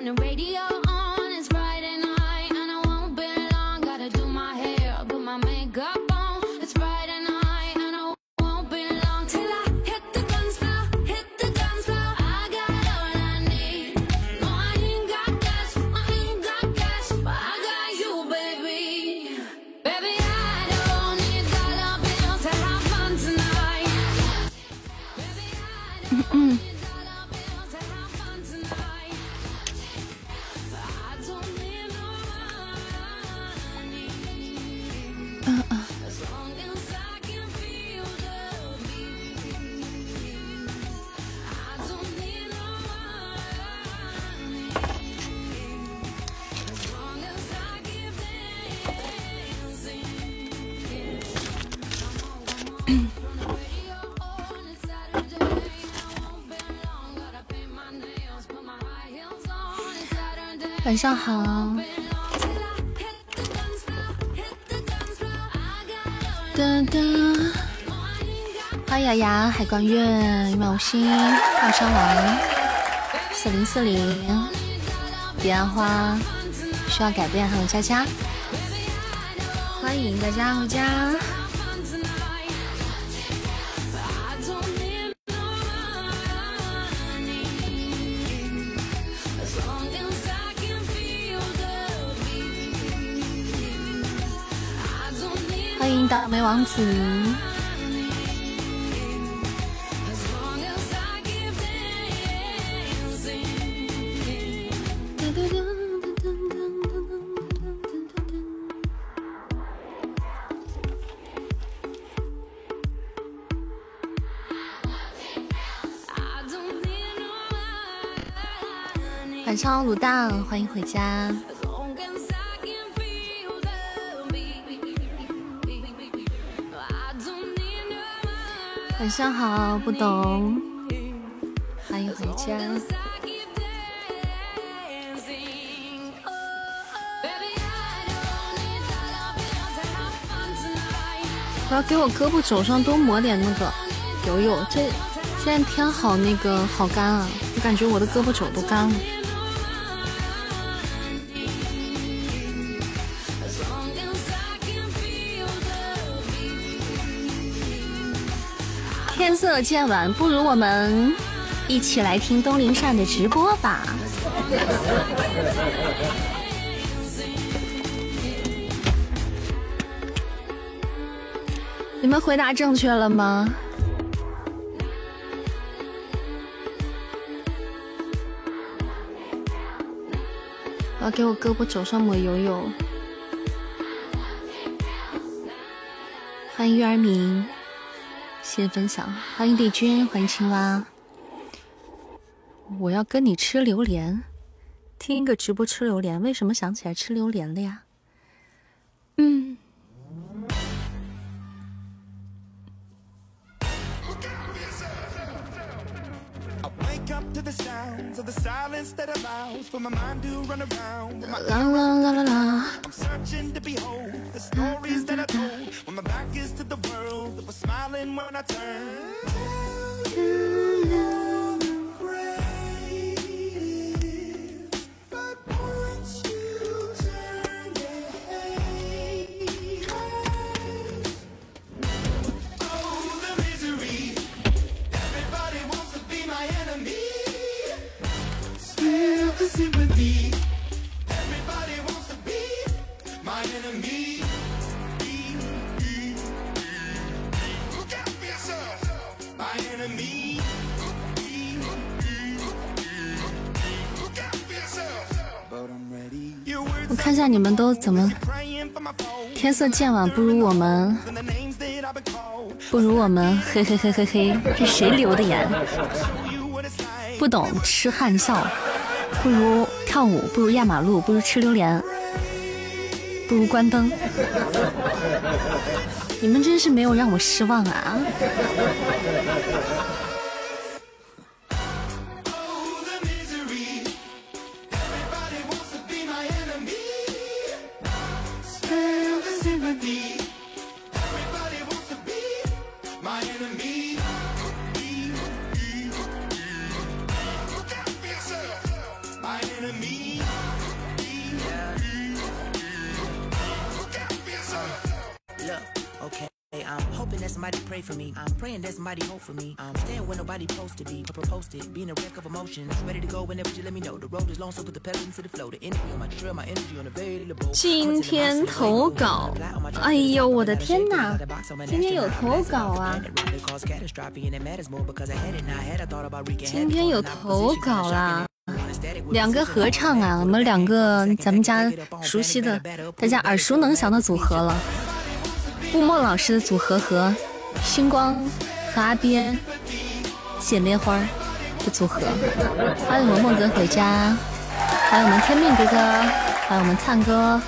on the radio. 晚上好。哒哒，欢迎雅雅、海光月、一秒星、大山王、四零四零、彼岸花，需要改变，还有佳佳，欢迎大家回家。王子，晚上好，卤蛋，欢迎回家。上好，不懂，欢迎回家。我要给我胳膊肘上多抹点那个油油，这现在天好那个好干啊，我感觉我的胳膊肘都干了。色渐晚，不如我们一起来听东林善的直播吧。你们回答正确了吗？我要给我胳膊肘上抹油油。欢迎月儿明。谢谢分享，欢迎帝君，欢迎青蛙。我要跟你吃榴莲，听一个直播吃榴莲，为什么想起来吃榴莲了呀？嗯。to the sounds of the silence that allows for my mind to run around. With my la, la, la, la, la. I'm searching to behold the stories that I told when my back is to the world that was smiling when I. 啦啦啦啦啦。我看一下你们都怎么。天色渐晚，不如我们，不如我们，嘿嘿嘿嘿嘿，这谁留的言？不懂痴汉笑，不如跳舞，不如压马路，不如吃榴莲，不如关灯。你们真是没有让我失望啊！Praying that somebody hope for me. I'm staying where nobody supposed to be. Posted, being a wreck of emotions. Ready to go whenever you let me know. The road is long, so put the pedal into the flow. The energy on my trail, my energy unavailable. 今天投稿，哎呦我的天哪！今天有投稿啊！今天有投稿啦！两个合唱啊，我们两个咱们家熟悉的、大家耳熟能详的组合了。布莫老师的组合和星光和阿边姐妹花的组合，欢迎我们梦哥回家，欢迎我们天命哥哥，欢迎我们灿哥，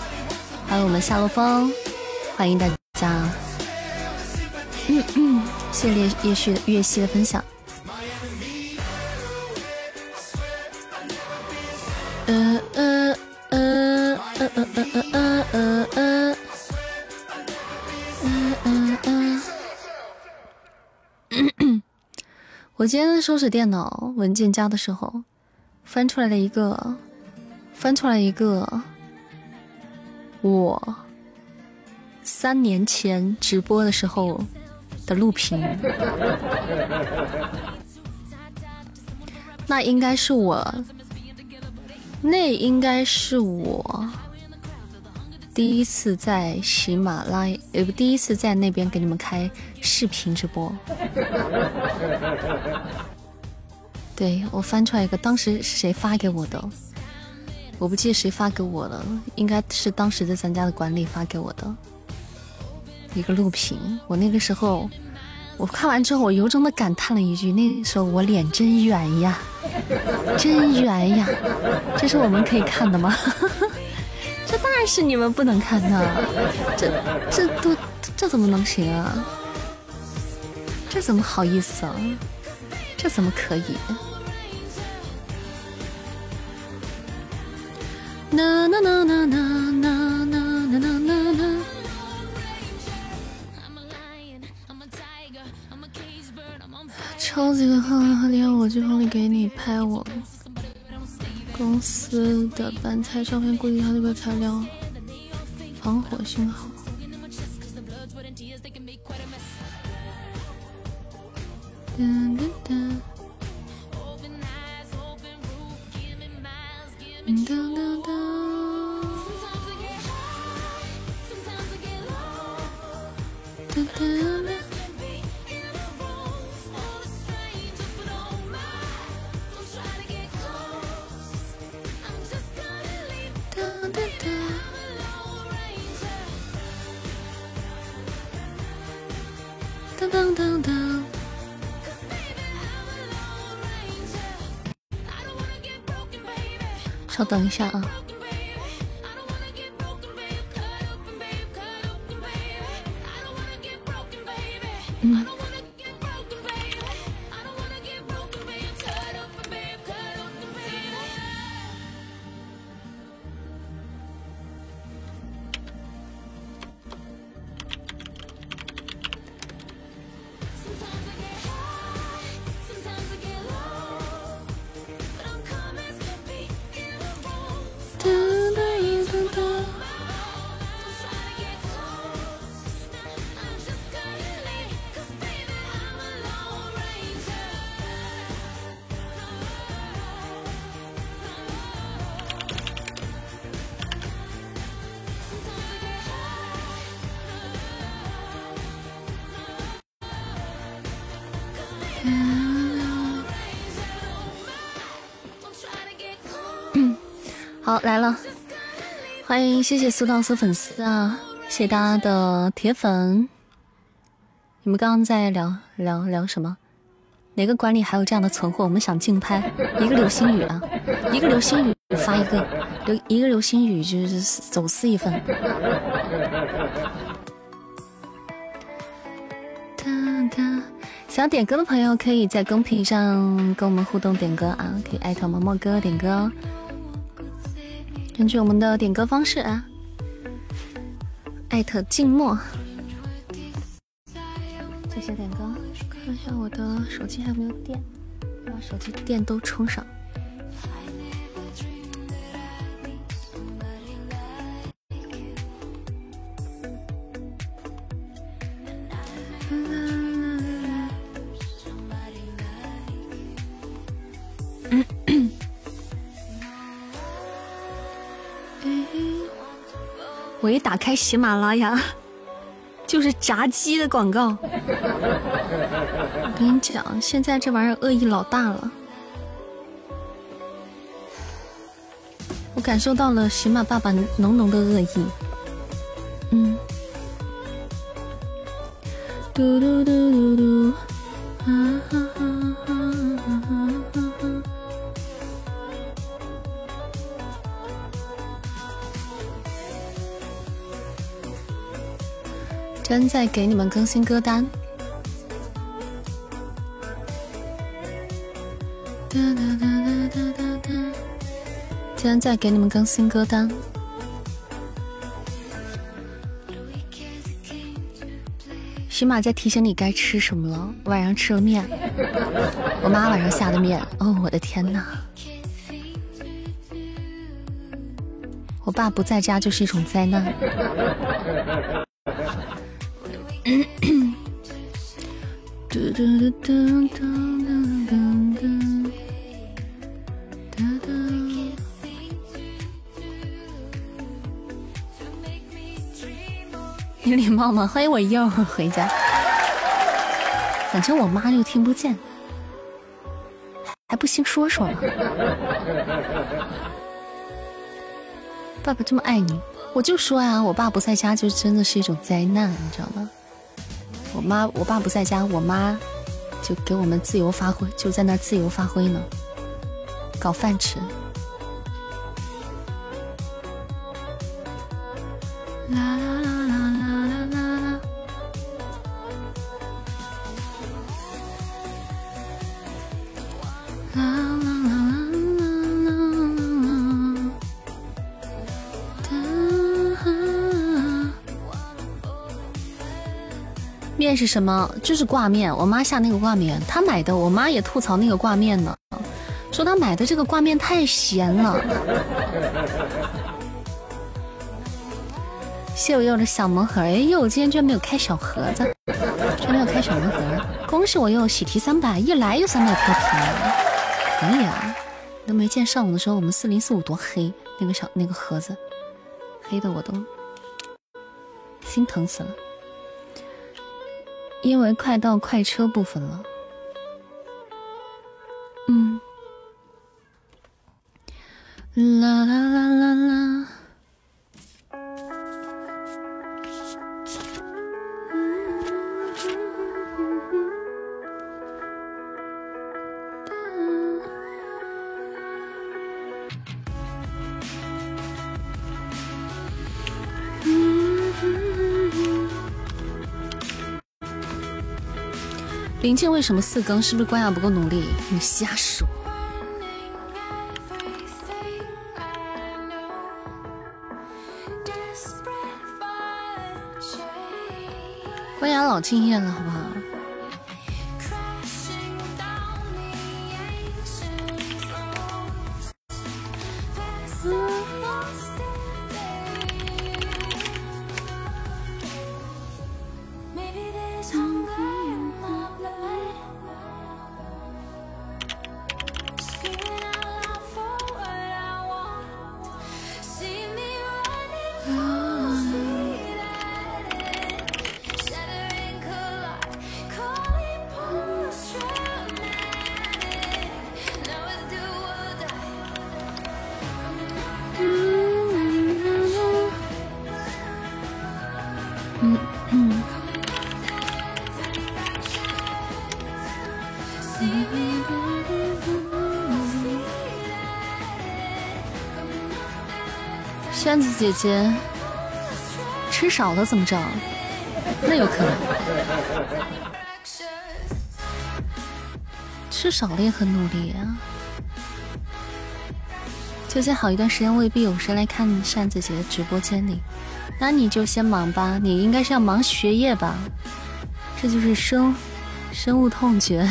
欢迎我们夏洛风，欢迎大家。嗯嗯，谢谢叶旭月溪的分享。嗯嗯嗯嗯嗯嗯嗯嗯嗯嗯嗯嗯。我今天收拾电脑文件夹的时候，翻出来了一个，翻出来一个，我三年前直播的时候的录屏，那应该是我。那应该是我第一次在喜马拉雅，呃不，第一次在那边给你们开视频直播。对我翻出来一个，当时是谁发给我的？我不记得谁发给我了，应该是当时的咱家的管理发给我的一个录屏。我那个时候。我看完之后，我由衷的感叹了一句：“那时候我脸真圆呀，真圆呀！”这是我们可以看的吗？这当然是你们不能看的，这这都这怎么能行啊？这怎么好意思啊？这怎么可以？呐呐呐呐呐呐呐呐呐呐。超级好，连我就帮你给你拍我公司的板材照片，估计它这个材料防火性好。噔噔，噔噔噔，噔噔。噔噔噔！稍等一下啊。嗯。好来了，欢迎谢谢苏道斯粉丝啊，谢谢大家的铁粉。你们刚刚在聊聊聊什么？哪个管理还有这样的存货？我们想竞拍一个流星雨啊，一个流星雨发一个流一个流星雨就是走私一份。想点歌的朋友可以在公屏上跟我们互动点歌啊，可以艾特毛毛哥点歌。根据我们的点歌方式啊，艾特静默，谢谢点歌。看一下我的手机还有没有电，把手机电都充上。一打开喜马拉雅，就是炸鸡的广告。我跟你讲，现在这玩意儿恶意老大了。我感受到了喜马爸爸浓浓的恶意。嗯。嘟嘟嘟嘟嘟。啊哈哈哈真在给你们更新歌单。哒哒哒哒哒哒哒。今天在给你们更新歌单。起码在提醒你该吃什么了。晚上吃了面，我妈晚上下的面。哦，我的天哪！我爸不在家就是一种灾难。有礼貌吗？欢迎我一会儿回家。反正我妈又听不见，还不兴说说吗？爸爸这么爱你，我就说呀，我爸不在家就真的是一种灾难，你知道吗？我妈，我爸不在家，我妈就给我们自由发挥，就在那自由发挥呢，搞饭吃。啦面是什么？就是挂面。我妈下那个挂面，她买的。我妈也吐槽那个挂面呢，说她买的这个挂面太咸了。谢我柚的小盲盒，哎呦，今天居然没有开小盒子，居然没有开小盲盒，恭喜我又喜提三百，一来就三百脱皮，可以啊！都没见上午的时候我们四零四五多黑，那个小那个盒子，黑的我都心疼死了。因为快到快车部分了，嗯，啦啦啦啦啦。林静为什么四更？是不是关雅不够努力？你瞎说。关雅老敬业了，好吧姐姐吃少了怎么着？那有可能。吃少了也很努力啊。最近好一段时间未必有谁来看扇子姐的直播间里，那你就先忙吧。你应该是要忙学业吧？这就是生深恶痛绝。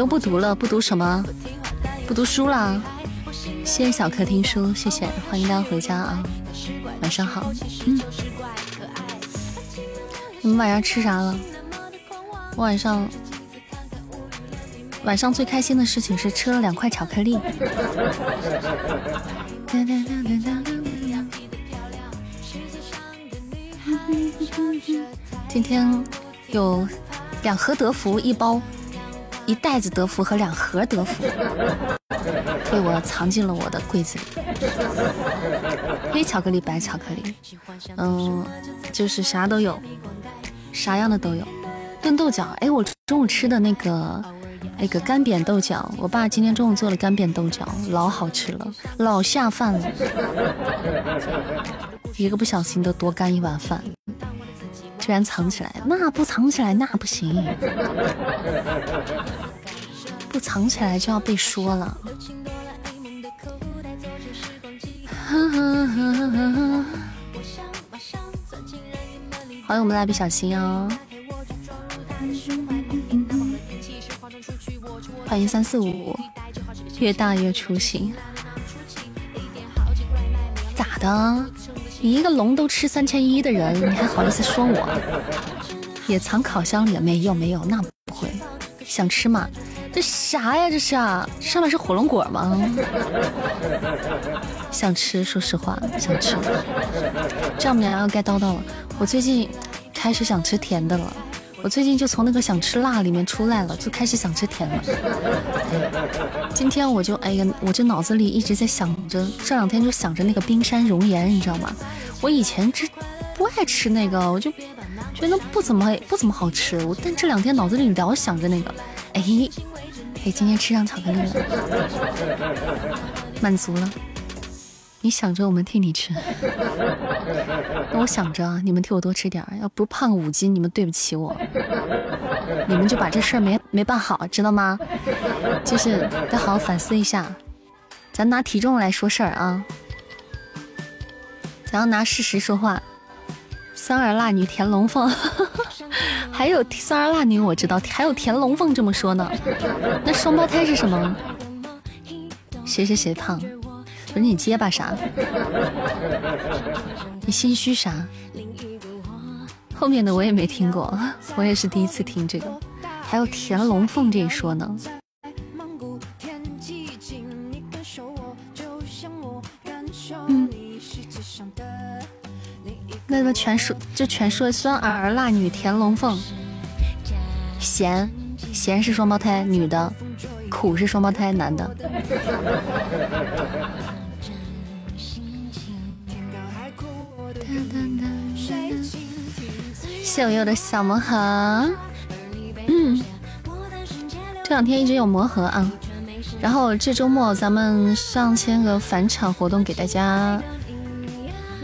都不读了，不读什么？不读书啦？谢谢小客厅书，谢谢，欢迎大家回家啊！晚上好，嗯，你们晚上吃啥了？我晚上晚上最开心的事情是吃了两块巧克力。今天有两盒德芙一包，一袋子德芙和两盒德芙被我藏进了我的柜子里。黑巧克力、白巧克力，嗯，就是啥都有，啥样的都有。炖豆角，哎，我中午吃的那个那个干煸豆角，我爸今天中午做了干煸豆角，老好吃了，老下饭了。一个不小心都多干一碗饭，居然藏起来，那不藏起来那不行，不藏起来就要被说了。欢迎我们蜡笔小新哦，欢迎三四五，越大越出息，咋的？你一个龙都吃三千一的人，你还好意思说我？也藏烤箱里了？没有没有，那不会。想吃吗？这啥呀？这是啊？上面是火龙果吗？想吃，说实话，想吃。丈母娘要该叨叨了。我最近开始想吃甜的了。我最近就从那个想吃辣里面出来了，就开始想吃甜了。今天我就哎呀，我这脑子里一直在想着，这两天就想着那个冰山熔岩，你知道吗？我以前只不爱吃那个，我就觉得不怎么不怎么好吃。我但这两天脑子里老想着那个，哎哎，今天吃上巧克力了，满足了。你想着我们替你吃，那我想着你们替我多吃点儿，要不胖五斤，你们对不起我，你们就把这事儿没没办好，知道吗？就是得好好反思一下，咱拿体重来说事儿啊，咱要拿事实说话。酸儿辣女甜龙凤，还有酸儿辣女我知道，还有甜龙凤这么说呢。那双胞胎是什么？谁谁谁胖？不是你结巴啥？你心虚啥？后面的我也没听过，我也是第一次听这个。还有田龙凤这一说呢。嗯，那么全说就全说酸儿辣女田龙凤，咸咸是双胞胎女的，苦是双胞胎男的。谢我悠的小魔盒，嗯，这两天一直有魔盒啊。然后这周末咱们上千个返场活动给大家，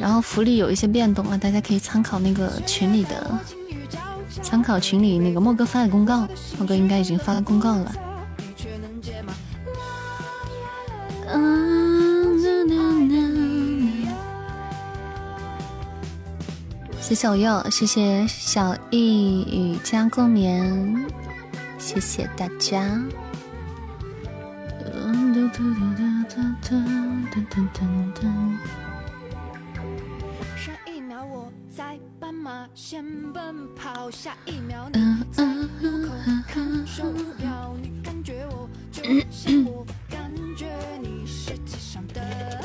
然后福利有一些变动啊，大家可以参考那个群里的，参考群里那个莫哥发的公告，莫哥应该已经发了公告了。谢谢小右，谢谢小易与家共眠，谢谢大家。上一秒我在斑马线奔跑，下一秒嗯你在路口看手表，你感觉我就像我感觉你，世界上的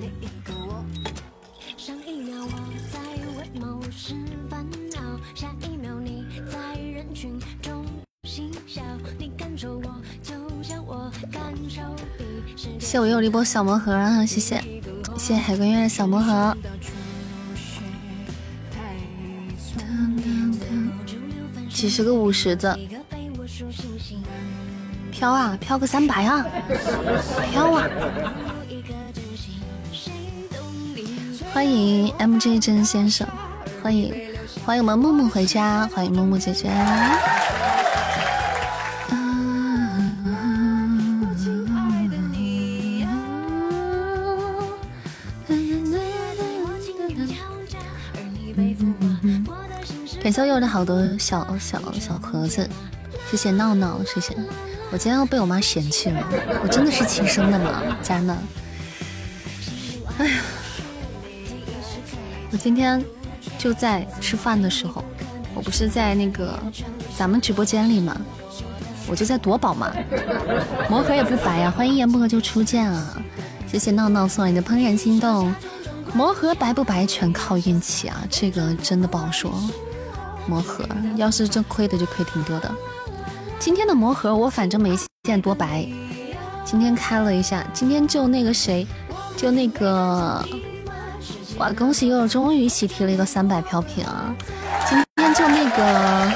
另一个我。上一秒我某事烦恼，下一秒你在人群谢谢我又了一波小魔盒啊！谢谢，谢谢海龟月的小魔盒。几十个五十的，飘啊飘个三百啊，飘啊！欢迎 MJ 真先生，欢迎欢迎我们木木回家，欢迎木木姐姐。感谢我的好多小小小盒子，谢谢闹闹，谢谢。我今天要被我妈嫌弃了，我真的是亲生的吗，家人们？哎呀，我今天就在吃饭的时候，我不是在那个咱们直播间里吗？我就在夺宝嘛，魔盒也不白呀。欢迎言不合就初见啊，谢谢闹闹送来的怦然心动。魔盒白不白全靠运气啊，这个真的不好说。魔盒要是真亏的就亏挺多的。今天的魔盒我反正没见多白，今天开了一下，今天就那个谁，就那个，哇！恭喜悠悠终于喜提了一个三百飘屏！今天就那个，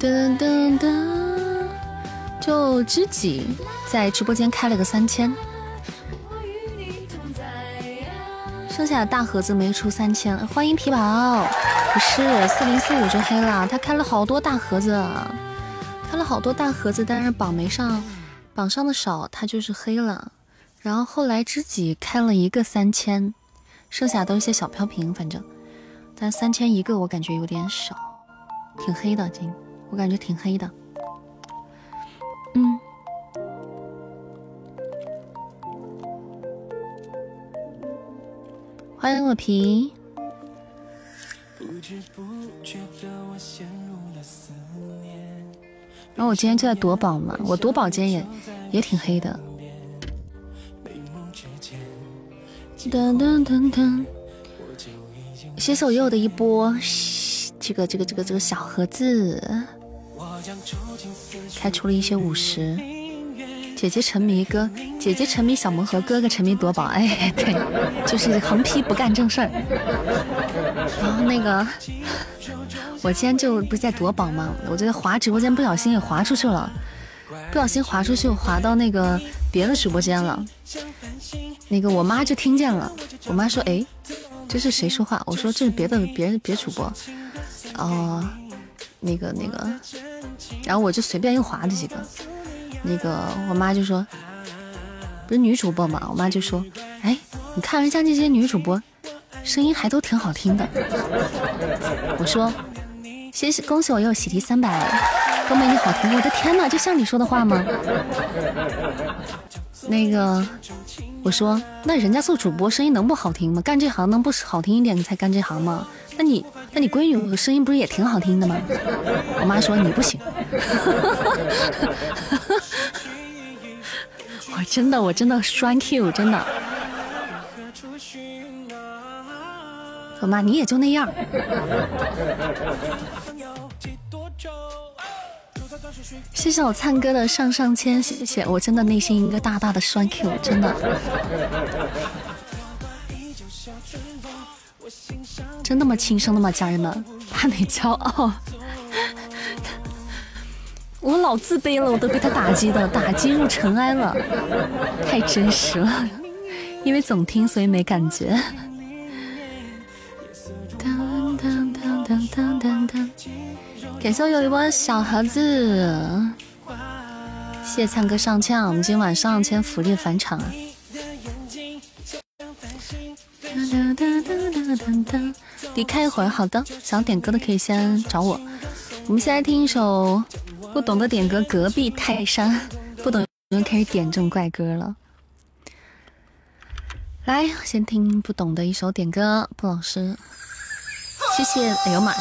噔噔噔，就知己在直播间开了个三千。剩下的大盒子没出三千，欢迎皮宝，不是四零四五就黑了，他开了好多大盒子，开了好多大盒子，但是榜没上，榜上的少，他就是黑了。然后后来知己开了一个三千，剩下都是些小飘屏，反正，但三千一个我感觉有点少，挺黑的，今我感觉挺黑的，嗯。欢迎我皮。然后我今天就在夺宝嘛，我夺宝间也也挺黑的。噔噔噔噔，谢谢我又的一波，这个这个这个这个小盒子，开出了一些五十。姐姐沉迷哥，姐姐沉迷小魔盒，哥哥沉迷夺宝。哎，对，就是横批不干正事儿。然后那个，我今天就不是在夺宝吗？我在滑直播间，不小心也滑出去了，不小心滑出去，滑到那个别的直播间了。那个我妈就听见了，我妈说：“哎，这是谁说话？”我说：“这是别的别人别主播。”哦，那个那个，然后我就随便又划了几个。那个我妈就说，不是女主播嘛？我妈就说，哎，你看人家那些女主播，声音还都挺好听的。我说，谢谢，恭喜我又喜提三百，多美你好听！我的天哪，就像你说的话吗？那个，我说，那人家做主播声音能不好听吗？干这行能不好听一点你才干这行吗？那你，那你闺女声音不是也挺好听的吗？我妈说你不行。我真的，我真的栓 Q，真的。我妈，你也就那样。谢谢我灿哥的上上签，谢谢，我真的内心一个大大的栓 Q，真的。真那么轻生的吗，家人们？怕你骄傲？我老自卑了，我都被他打击的，打击入尘埃了，太真实了。因为总听，所以没感觉。感谢我有一波小盒子，谢谢灿哥上枪，我们今晚上签福利返场啊！离开一会儿，好的，想点歌的可以先找我。我们先来听一首。不懂的点歌，隔壁泰山不懂，又开始点这种怪歌了。来，先听不懂的一首点歌，布老师，谢谢。哎呦妈呀！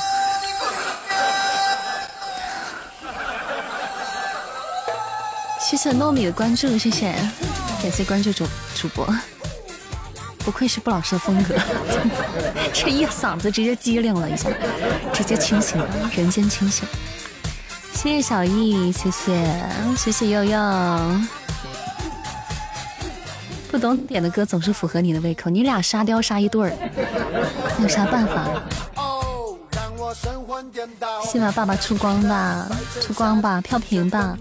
谢谢糯米的关注，谢谢，感谢关注主主播。不愧是布老师的风格，这一嗓子直接机灵了一下，直接清醒了，人间清醒。谢谢小易，谢谢谢谢悠悠。不懂点的歌总是符合你的胃口，你俩沙雕杀一对儿，有啥办法？先把爸爸出光吧，出光吧，飘屏吧。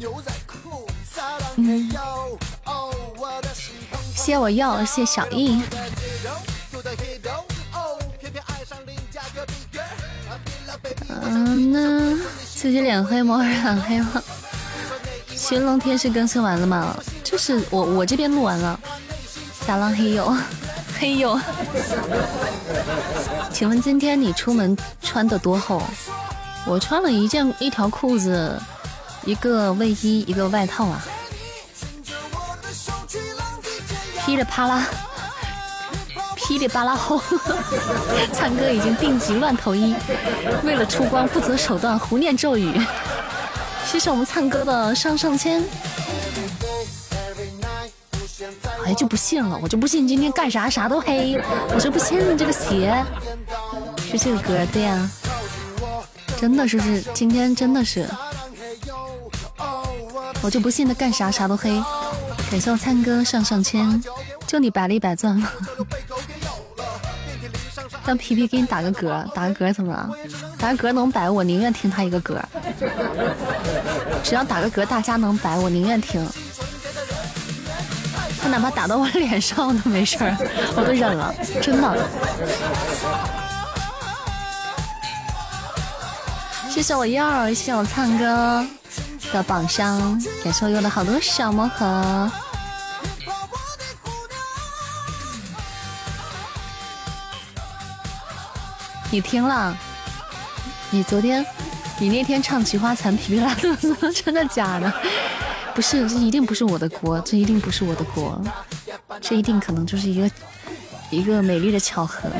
嗯，谢我要，谢小易。嗯呢，自己脸黑吗？染黑吗？寻龙天是更新完了吗？就是我我这边录完了。撒浪嘿呦，嘿呦。请问今天你出门穿的多厚？我穿了一件一条裤子，一个卫衣，一个外套啊。噼里啪啦，噼里啪啦厚。灿哥已经病急乱投医，为了出光不择手段，胡念咒语。谢谢我们灿哥的上上签。哎，就不信了，我就不信今天干啥啥都黑，我就不信这个鞋是这个歌对呀。真的是是，今天真的是，我就不信他干啥啥都黑。感谢我灿哥上上签，就你百里百钻吗？让皮皮给你打个嗝，打个嗝怎么了？打个嗝能白，我宁愿听他一个嗝。只要打个嗝，大家能白，我宁愿听。哪怕打到我脸上都没事儿，我都忍了，真的。谢谢我耀儿，谢谢我灿哥的榜上，感谢我有了好多小魔盒。你听了？你昨天，你那天唱《菊花残》皮皮拉肚子，真的假的？不是，这一定不是我的锅，这一定不是我的锅，这一定可能就是一个一个美丽的巧合。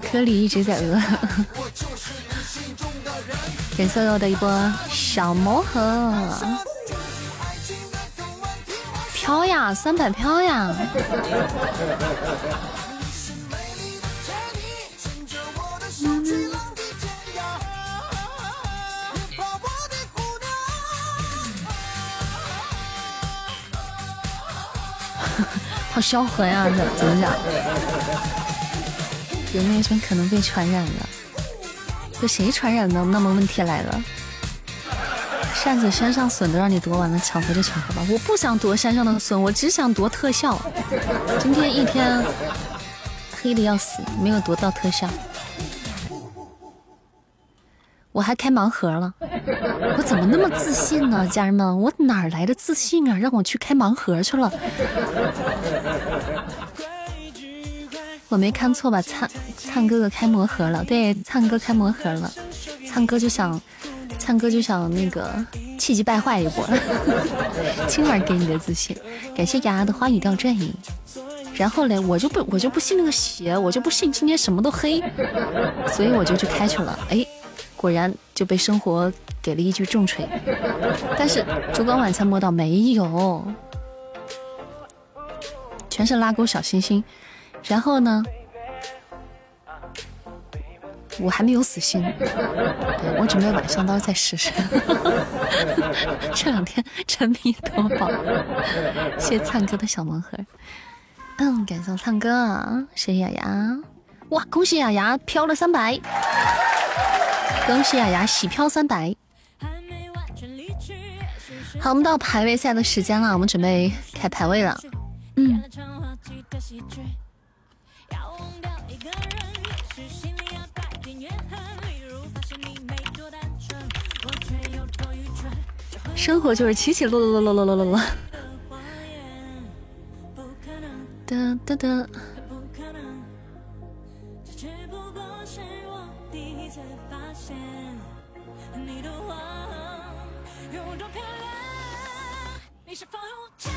科里一直在饿。感谢我的一波小魔盒，飘呀，三百飘呀！好销魂呀，怎么讲？有没有什么可能被传染了？被谁传染的？那么问题来了，扇子山上笋都让你夺完了，抢回就抢回吧。我不想夺山上的笋，我只想夺特效。今天一天黑的要死，没有夺到特效。我还开盲盒了，我怎么那么自信呢？家人们，我哪来的自信啊？让我去开盲盒去了。我没看错吧？灿灿哥哥开魔盒了，对，灿哥开魔盒了，灿哥就想，灿哥就想那个气急败坏一波，青儿给你的自信，感谢丫丫的花语调阵营。然后嘞，我就不我就不信那个邪，我就不信今天什么都黑，所以我就去开去了。哎，果然就被生活给了一句重锤。但是烛光晚餐摸到没有？全是拉钩小星星。然后呢？我还没有死心，对我准备晚上刀再试试。这两天沉迷夺宝，谢谢灿哥的小盲盒。嗯，感谢灿哥，谢谢雅雅。哇，恭喜雅雅飘了三百！恭喜雅雅喜飘三百！好，我们到排位赛的时间了，我们准备开排位了。嗯。生活就是起起落落落落落落落。哒哒哒。哒 should follow.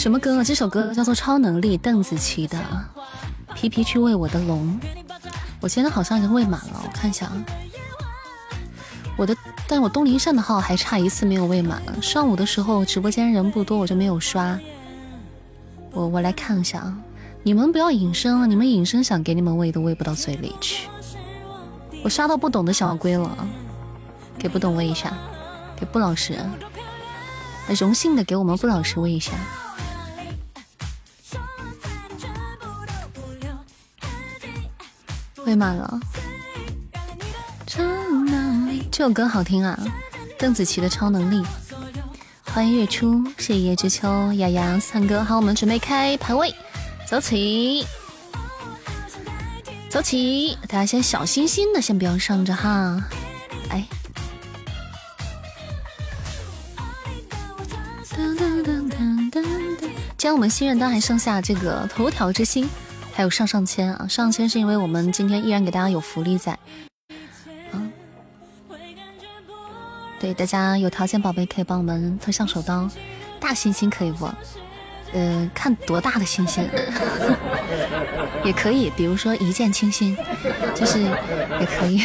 什么歌？这首歌叫做《超能力》，邓紫棋的。皮皮去喂我的龙，我现在好像已经喂满了，我看一下啊。我的，但我东林善的号还差一次没有喂满。上午的时候直播间人不多，我就没有刷。我我来看一下啊，你们不要隐身啊！你们隐身想给你们喂都喂不到嘴里去。我刷到不懂的小龟了，给不懂喂一下，给不老实，荣幸的给我们不老实喂一下。喂满了。这首歌好听啊，邓紫棋的《超能力》。欢迎月初，谢谢夜之秋，雅雅，三哥，好，我们准备开排位，走起，走起，大家先小心心的，先不要上着哈。哎，今天我们新人单还剩下这个头条之星，还有上上签啊，上上签是因为我们今天依然给大家有福利在。对，大家有条件宝贝可以帮我们推上手刀，大星星可以不？呃，看多大的星星 也可以，比如说一见倾心，就是也可以。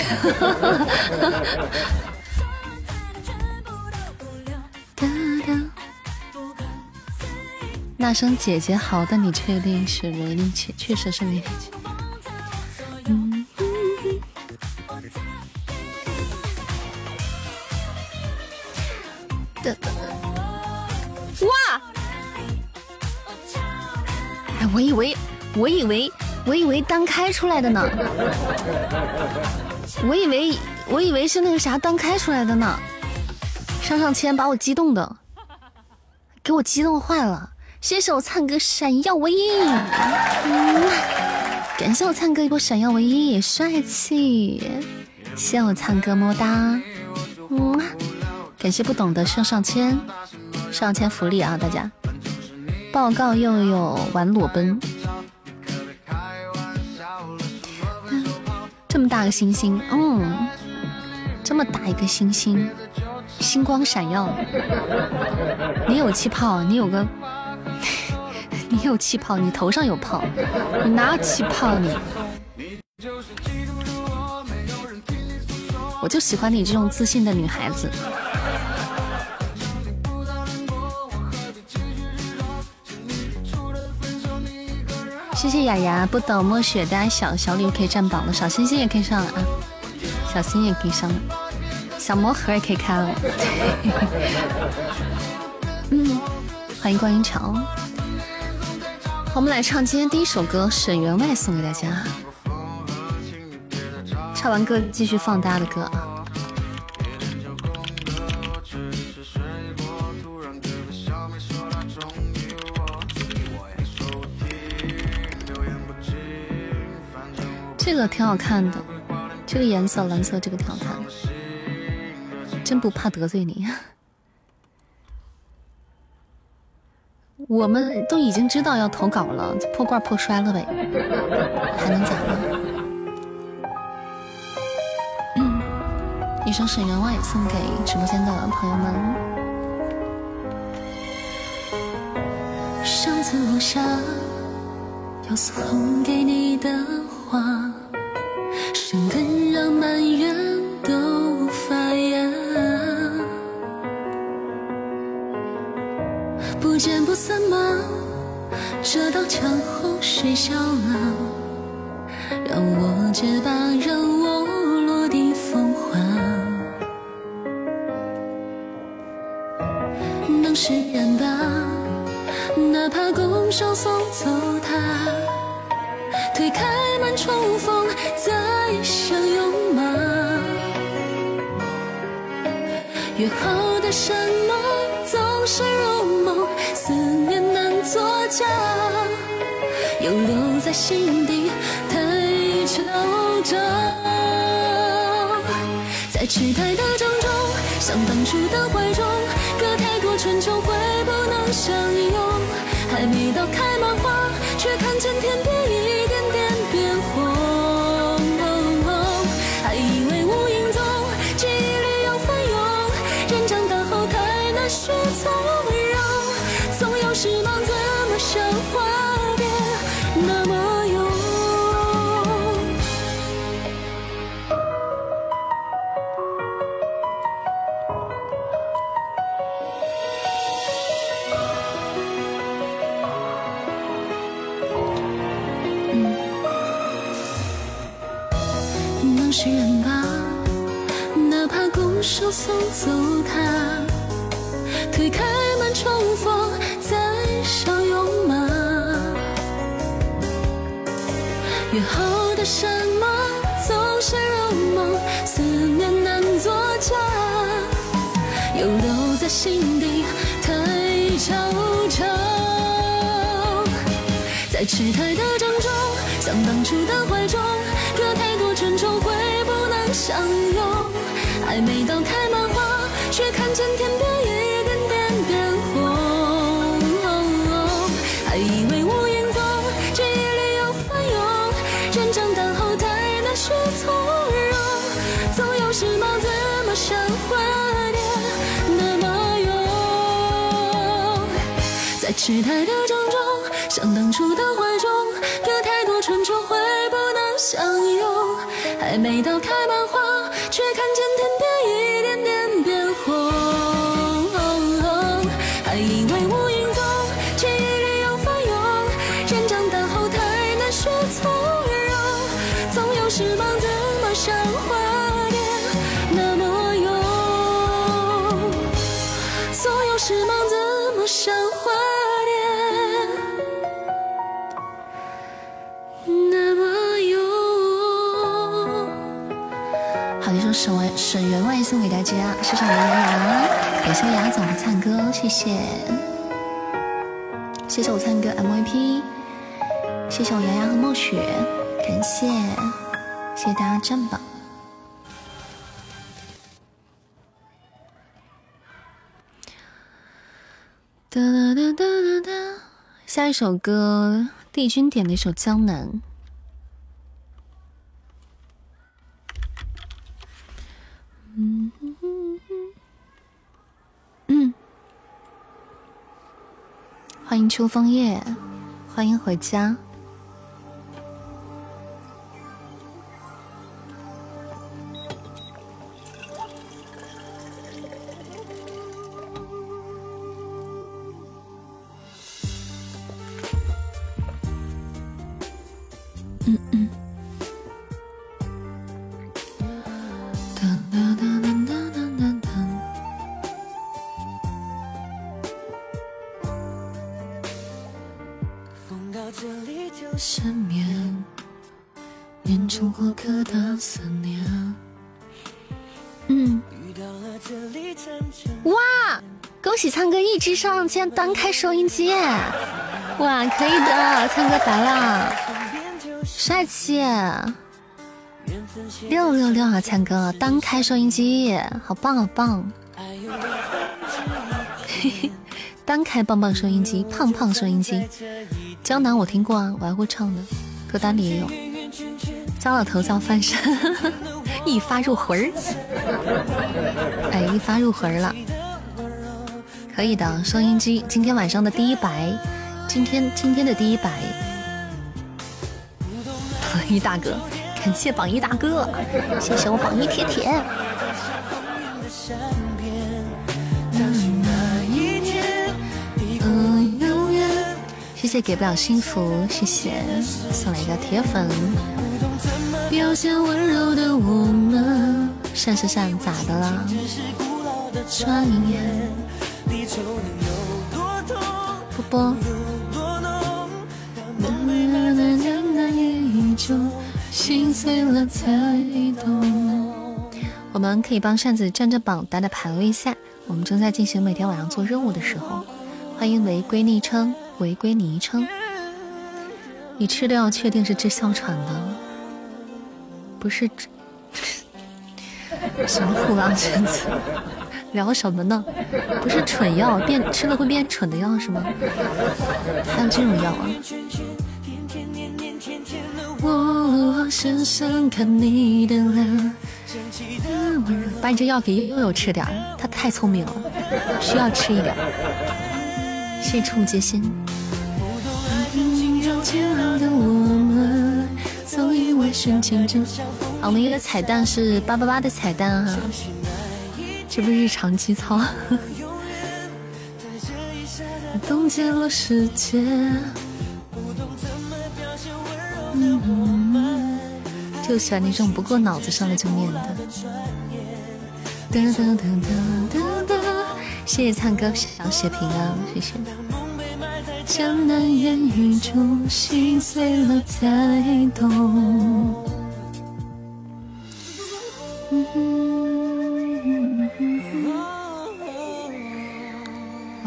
那声姐姐好，但你确定是维尼姐？确实是维尼姐。哇！哎，我以为，我以为，我以为单开出来的呢。我以为，我以为是那个啥单开出来的呢。上上签把我激动的，给我激动坏了。谢谢我灿哥闪耀唯一，感谢我灿哥一波闪耀唯一，帅气。谢谢我灿哥么哒，嗯。感谢不懂的上上签，上签福利啊！大家报告又有玩裸奔，这么大个星星，嗯，这么大一个星星，星光闪耀。你有气泡，你有个，你有气泡，你头上有泡，你哪有气泡你？我就喜欢你这种自信的女孩子。谢谢雅雅，不懂墨雪，大家小小礼物可以占榜了，小星星也可以上了啊，小星也可以上了，小魔盒也可以开了。嗯，欢迎观音桥。我们来唱今天第一首歌，沈员外送给大家。唱完歌继续放大家的歌啊。这个挺好看的，这个颜色蓝色，这个挺好看的，真不怕得罪你。我们都已经知道要投稿了，破罐破摔了呗，还能咋了？一首沈员外送给直播间的朋友们。上次我想要送给你的话。生根让满园这道墙后谁笑了？让我结疤，让我落地风化，能释然吧？哪怕拱手送走他，推开门重逢。再相拥吗？约好的山盟总是如梦，思念作假，又留在心底太嚣张。在期待的掌中，像当初的怀中，隔太多春秋会不能相拥。还没到开满花，却看见天边一什么总是如梦，思念难作假，又留在心底太悄悄。在痴呆的掌中，像当初的怀中，隔太多春秋会不能相拥。还没到开满花，却看见天边在痴呆的郑重，像当初的怀中，隔太多春秋会不能相拥。还没到开满花，却看见沈外沈员外送给大家，谢谢我的牙牙，感谢我牙总的灿哥，谢谢，谢谢我灿哥 MVP，谢谢我牙牙和墨雪，感谢，谢谢大家占榜。哒哒哒哒哒哒，下一首歌，帝君点的一首《江南》。嗯嗯嗯嗯，欢迎秋枫叶，欢迎回家。上，竟然单开收音机！哇，可以的，灿哥白了，帅气！六六六啊，灿哥单开收音机，好棒好棒！嘿嘿，单开棒棒收音机，胖胖收音机。江南我听过啊，我还会唱的，歌单里也有。糟老头遭翻身，一发入魂儿。哎，一发入魂儿了，可以的。收音机今天晚上的第一白，今天今天的第一白，榜一大哥，感谢榜一大哥，谢谢我榜一铁铁。谢谢给不了幸福，谢谢送来一个铁粉。表现温柔的我们，闪闪闪，咋的了？转眼，波波。心碎了才懂。我们可以帮扇子占着榜，打打排位赛。我们正在进行每天晚上做任务的时候，欢迎违规昵称，违规昵称。你吃的药确定是治哮喘的，不是什么虎狼犬子？聊什么呢？不是蠢药，变吃了会变蠢的药是吗？还有这种药啊？我深深看你的脸，把你这药给悠悠吃点儿，他太聪明了，需要吃一点。谢谢触目惊心。我们一个彩蛋是八八八的彩蛋哈，这不是日常机操。冻结了世界。就喜欢那种不过脑子上来就念的。哒哒哒哒哒哒，谢谢灿哥小血瓶啊，谢谢。江南烟雨中，心碎了才懂。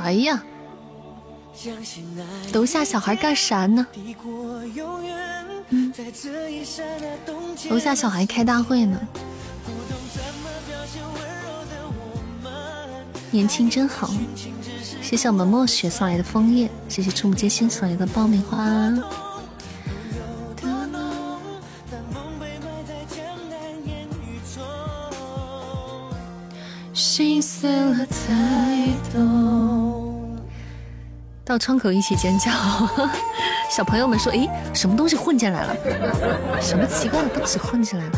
哎呀，楼下小孩干啥呢？楼下小孩开大会呢。年轻真好，谢谢我们墨雪送来的枫叶，谢谢触目惊心送来的爆米花。心碎了才懂。到窗口一起尖叫，小朋友们说：“诶，什么东西混进来了？什么奇怪的东西混进来了？”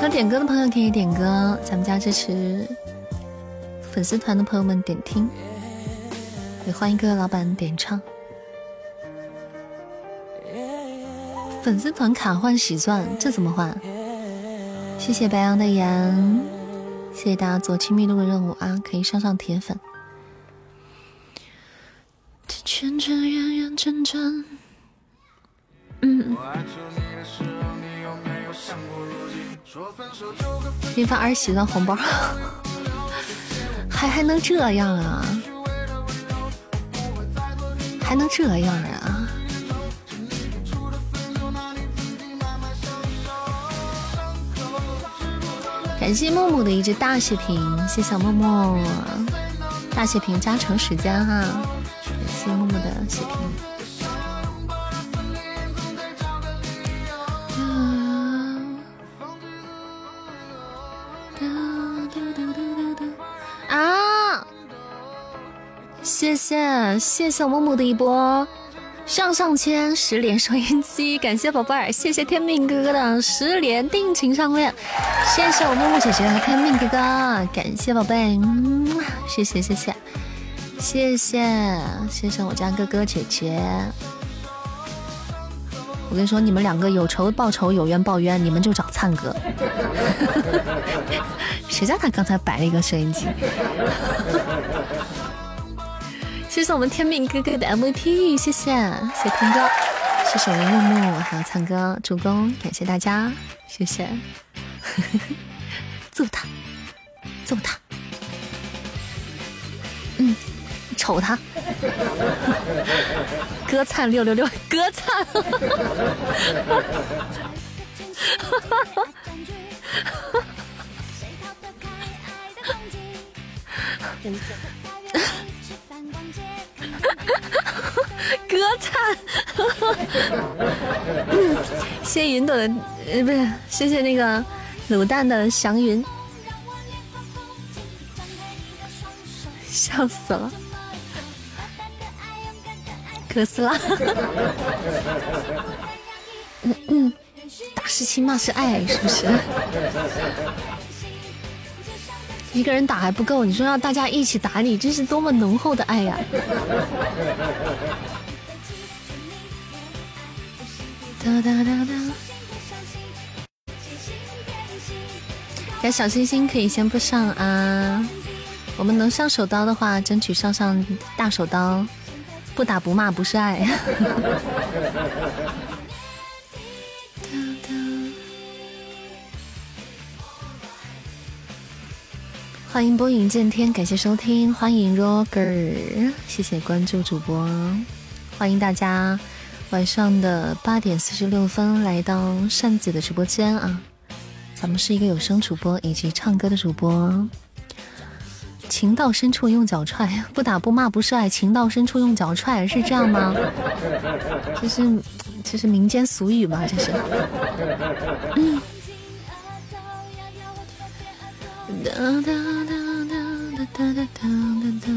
想点歌的朋友可以点歌，咱们家支持粉丝团的朋友们点听，也欢迎各位老板点唱。粉丝团卡换喜钻，这怎么换？谢谢白羊的羊，谢谢大家做亲密度的任务啊，可以上上铁粉。圈圈圆圆圈圈，嗯。给你发二十喜钻红包，还还能这样啊？还能这样啊？感谢木木的一只大血瓶，谢小木木，大血瓶加成时间哈，谢谢谢谢木木的一波上上签十连收音机，感谢宝贝儿，谢谢天命哥哥的十连定情上链，谢谢我木木姐姐和天命哥哥，感谢宝贝，嗯，谢谢谢谢谢谢谢谢我家哥哥姐姐。我跟你说，你们两个有仇报仇，有冤报冤，你们就找灿哥。谁叫他刚才摆了一个收音机？谢谢我们天命哥哥的 MVP，谢谢谢天哥，谢谢我们木木还有灿哥助攻，感谢大家，谢谢。揍他，揍他，嗯。瞅他，歌灿六六六，歌灿，歌唱，谢谢云朵的，呃，不是，谢谢那个卤蛋的祥云，笑死了。哥斯拉，嗯 嗯，打是亲，骂是爱，是不是？一个人打还不够，你说让大家一起打你，这是多么浓厚的爱呀！哒哒哒哒，该小星星可以先不上啊，我们能上手刀的话，争取上上大手刀。不打不骂不是爱。欢迎波影见天，感谢收听，欢迎 Roger，谢谢关注主播，欢迎大家晚上的八点四十六分来到扇子的直播间啊，咱们是一个有声主播以及唱歌的主播。情到深处用脚踹，不打不骂不是爱。情到深处用脚踹，是这样吗？这是这是民间俗语吗？这是。嗯。哒哒哒哒哒哒哒哒哒哒。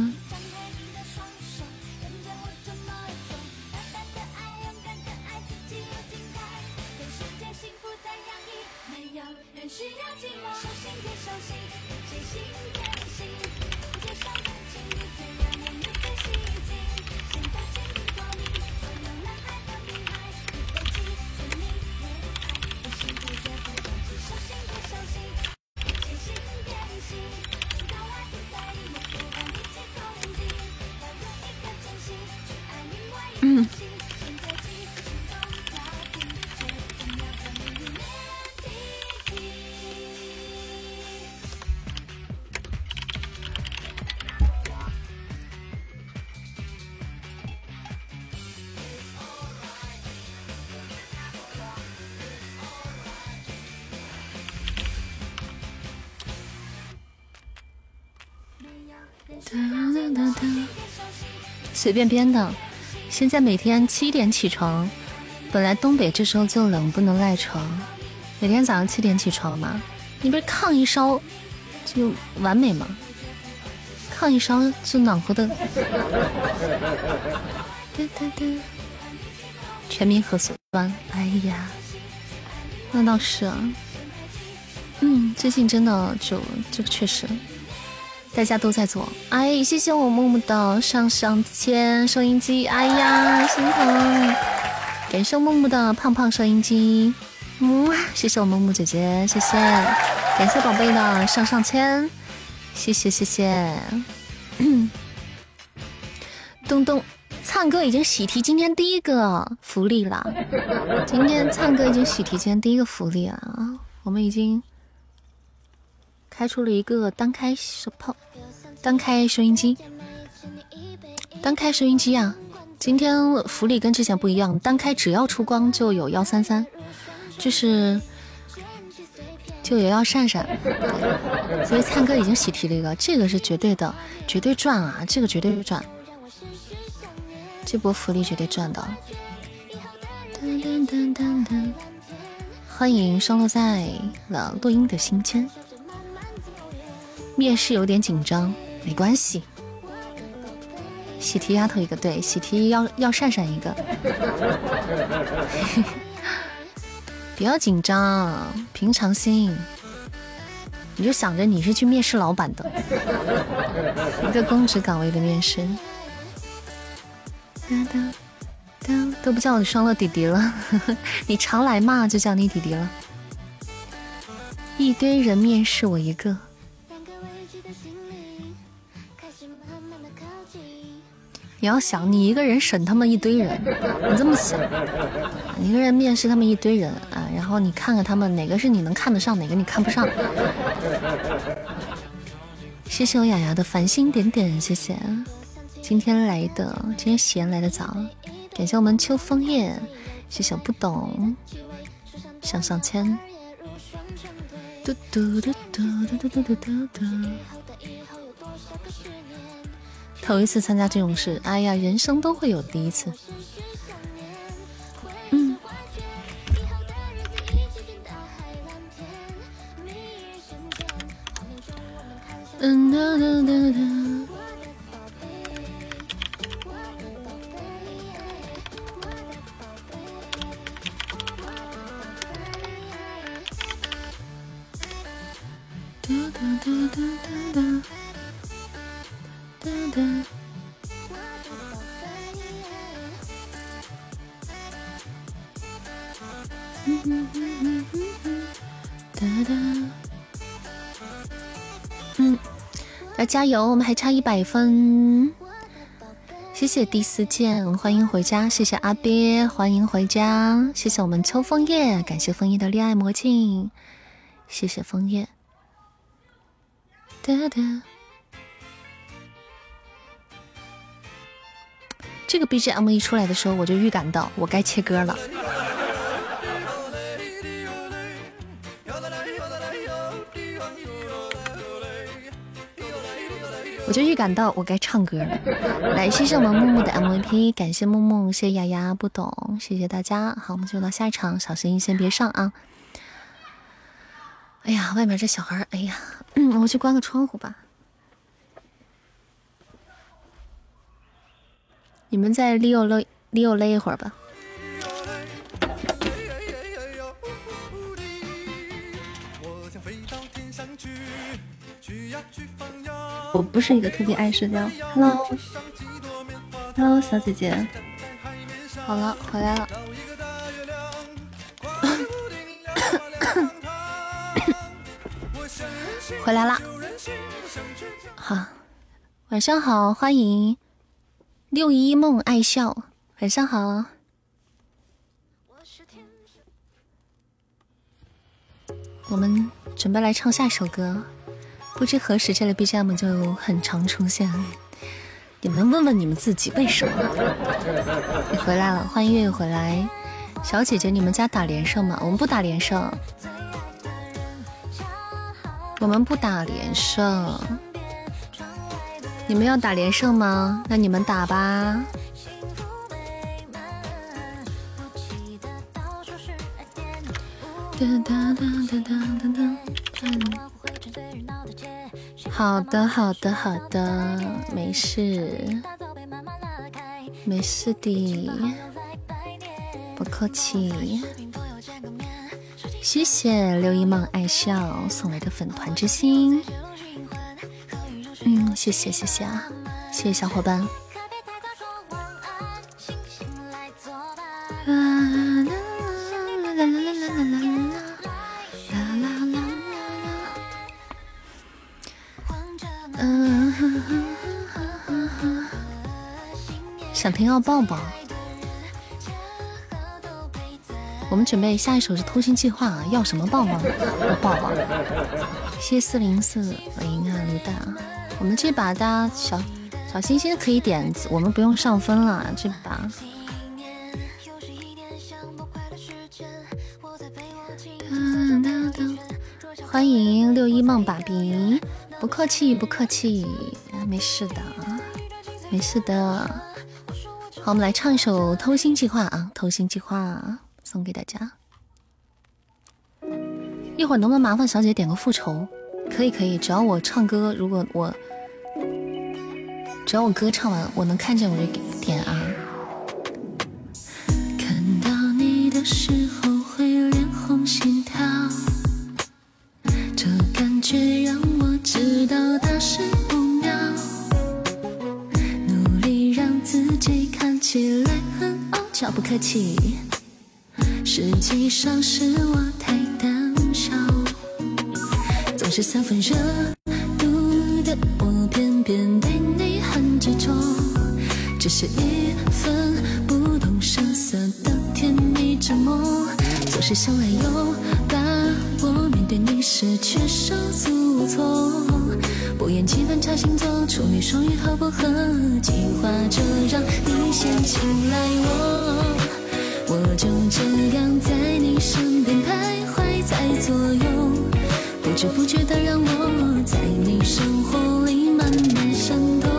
嗯。随便编的。现在每天七点起床，本来东北这时候就冷，不能赖床。每天早上七点起床嘛，你不是炕一烧就完美吗？炕一烧就暖和的。全民核酸，哎呀，那倒是啊。嗯，最近真的就这个确实。大家都在做，哎，谢谢我木木的上上签收音机，哎呀，心疼！感谢木木的胖胖收音机，嗯，谢谢我木木姐姐，谢谢，感谢宝贝的上上签，谢谢谢谢。东东，灿哥已经喜提今天第一个福利了，今天灿哥已经喜提今天第一个福利了啊，我们已经。开出了一个单开手炮，单开收音机，单开收音机啊！今天福利跟之前不一样，单开只要出光就有幺三三，就是就有要扇扇，所以灿哥已经喜提了一个，这个是绝对的，绝对赚啊！这个绝对赚，这波福利绝对赚的。欢迎双落在了录音的心间。面试有点紧张，没关系。喜提丫头一个，对，喜提要要善善一个。不要紧张，平常心。你就想着你是去面试老板的，一个公职岗位的面试。都都不叫你双乐弟弟了，你常来嘛，就叫你弟弟了。一堆人面试我一个。你要想，你一个人审他们一堆人，你这么想，一个人面试他们一堆人啊，然后你看看他们哪个是你能看得上，哪个你看不上。谢谢我雅雅的繁星点点，谢谢。今天来的，今天闲来的早，感谢我们秋枫叶，谢谢不懂，上上签。嘟嘟嘟嘟嘟嘟嘟嘟嘟。头一次参加这种事，哎呀，人生都会有第一次。嗯。嗯哒哒哒哒。哒哒哒哒哒哒哒哒哒。嗯，要加油，我们还差一百分。谢谢第四件，欢迎回家。谢谢阿鳖，欢迎回家。谢谢我们秋枫叶，感谢枫叶的恋爱魔镜。谢谢枫叶。哒哒。这个 BGM 一出来的时候，我就预感到我该切歌了。我就预感到我该唱歌了。来，谢谢我们木木的 MVP，感谢木木，谢谢丫丫不懂，谢谢大家。好，我们就到下一场，小声音先别上啊。哎呀，外面这小孩，哎呀，嗯我去关个窗户吧。你们再利用勒利用勒一会儿吧。我不是一个特别爱社交。Hello，Hello，小姐姐。好了，回来了。回来啦。好，晚上好，欢迎六一梦爱笑。晚上好。我们准备来唱下一首歌。不知何时，这类 BGM 就很常出现。你们问问你们自己，为什么？你回来了，欢迎月月回来。小姐姐，你们家打连胜吗？我们不打连胜，我们不打连胜。你们要打连胜吗？那你们打吧。好的，好的，好的，没事，没事的，不客气。谢谢刘一梦爱笑送来的粉团之心，嗯，谢谢，谢谢啊，谢谢小伙伴。想听要抱抱，我们准备下一首是偷心计划，要什么抱抱？要 抱抱。谢谢四零四零啊，卤蛋啊，我们这把大家小小心心可以点，我们不用上分了，这把。欢迎六一梦爸比，不客气不客气，没事的，没事的。好，我们来唱一首《偷心计划》啊，《偷心计划》送给大家。一会儿能不能麻烦小姐点个复仇？可以，可以，只要我唱歌，如果我只要我歌唱完，我能看见我就点啊。看到你的时候会脸红心跳，这感觉让我知道大事不妙，努力让自己看。起来很傲娇，不客气。实际上是我太胆小，总是三分热很执着。只是一份不动声色的甜蜜折磨，总是想来又把我，面对你时却手足无措。不厌其烦查星座，处女双鱼合不合？计划着让你先青睐我，我就这样在你身边徘徊在左右，不知不觉的让我在你生活里慢慢渗透，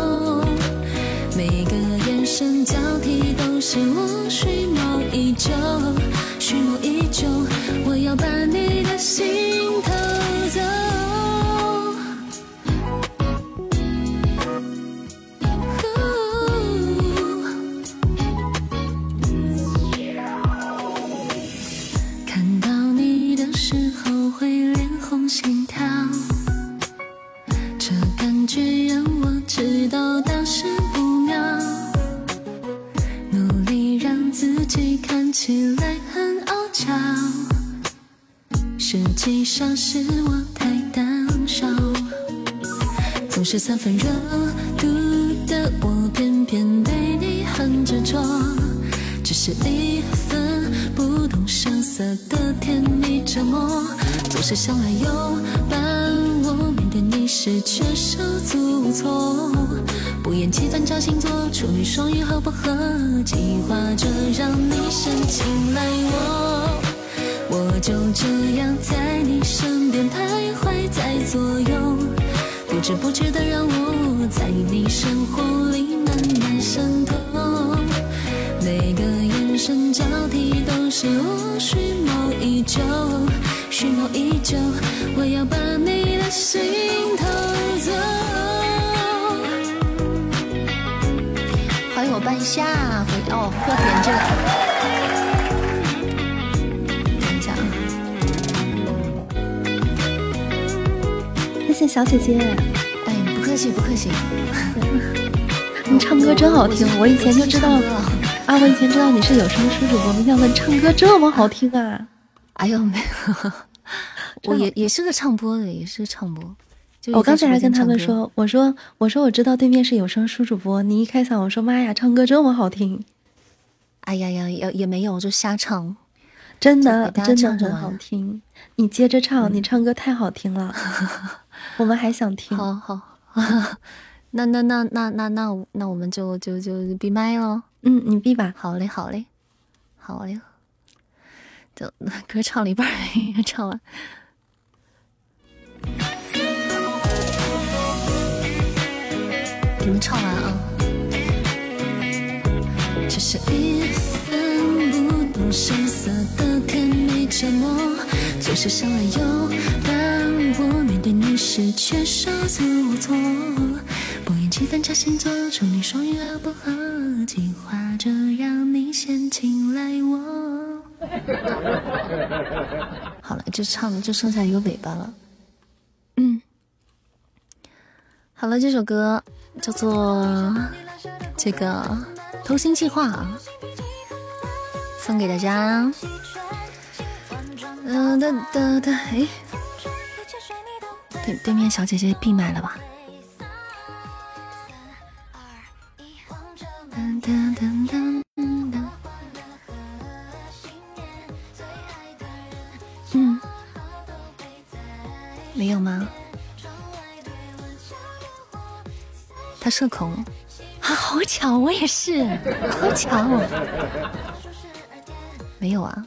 是想来又把我，面对你时却手足无措。不厌其烦找星座，处女双鱼合不合？计划着让你先青睐我。我就这样在你身边徘徊在左右，不知不觉的让我在你生活下，回哦，要点这个，等一下啊。谢谢小姐姐，哎，不客气不客气。你唱歌真好听，我以前就知道啊，我以前知道你是有声书主播，没想到你唱歌这么好听啊！哎呦没有，我也也是个唱播的，也是唱播。我刚才还跟他们说，我说我说我知道对面是有声书主播，你一开嗓，我说妈呀，唱歌这么好听！哎呀呀，也也没有，就瞎唱，真的真的很好听。你接着唱，你唱歌太好听了，我们还想听。好好，那那那那那那那我们就就就闭麦了。嗯，你闭吧。好嘞，好嘞，好嘞。就歌唱了一半，唱完。你们唱完啊！这是一份不动声色的甜蜜折磨，总是想来又让我面对你时却手足无措。不厌其烦查星座，处女双鱼合不合？计划着让你先青睐我。好了，就唱就剩下一个尾巴了。嗯，好了，这首歌。叫做这个偷心计划，送给大家。嗯哒哒哒，哎，对对面小姐姐闭麦了吧？没有吗？他社恐，啊，好巧，我也是，好巧。没有啊，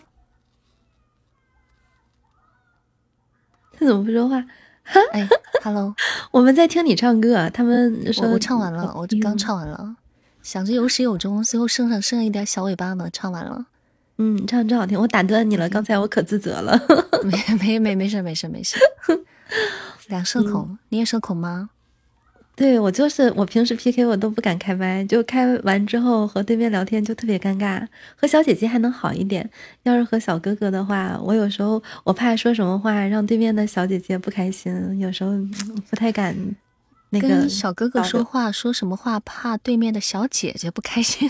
他怎么不说话？哎，Hello，我们在听你唱歌。他们说我唱完了，我刚唱完了，想着有始有终，最后剩上剩下一点小尾巴嘛，唱完了。嗯，唱的真好听，我打断你了，刚才我可自责了。没没没没事没事没事。两社恐，你也社恐吗？对我就是我平时 P K 我都不敢开麦，就开完之后和对面聊天就特别尴尬。和小姐姐还能好一点，要是和小哥哥的话，我有时候我怕说什么话让对面的小姐姐不开心，有时候不太敢。那个小哥哥说话说什么话，怕对面的小姐姐不开心。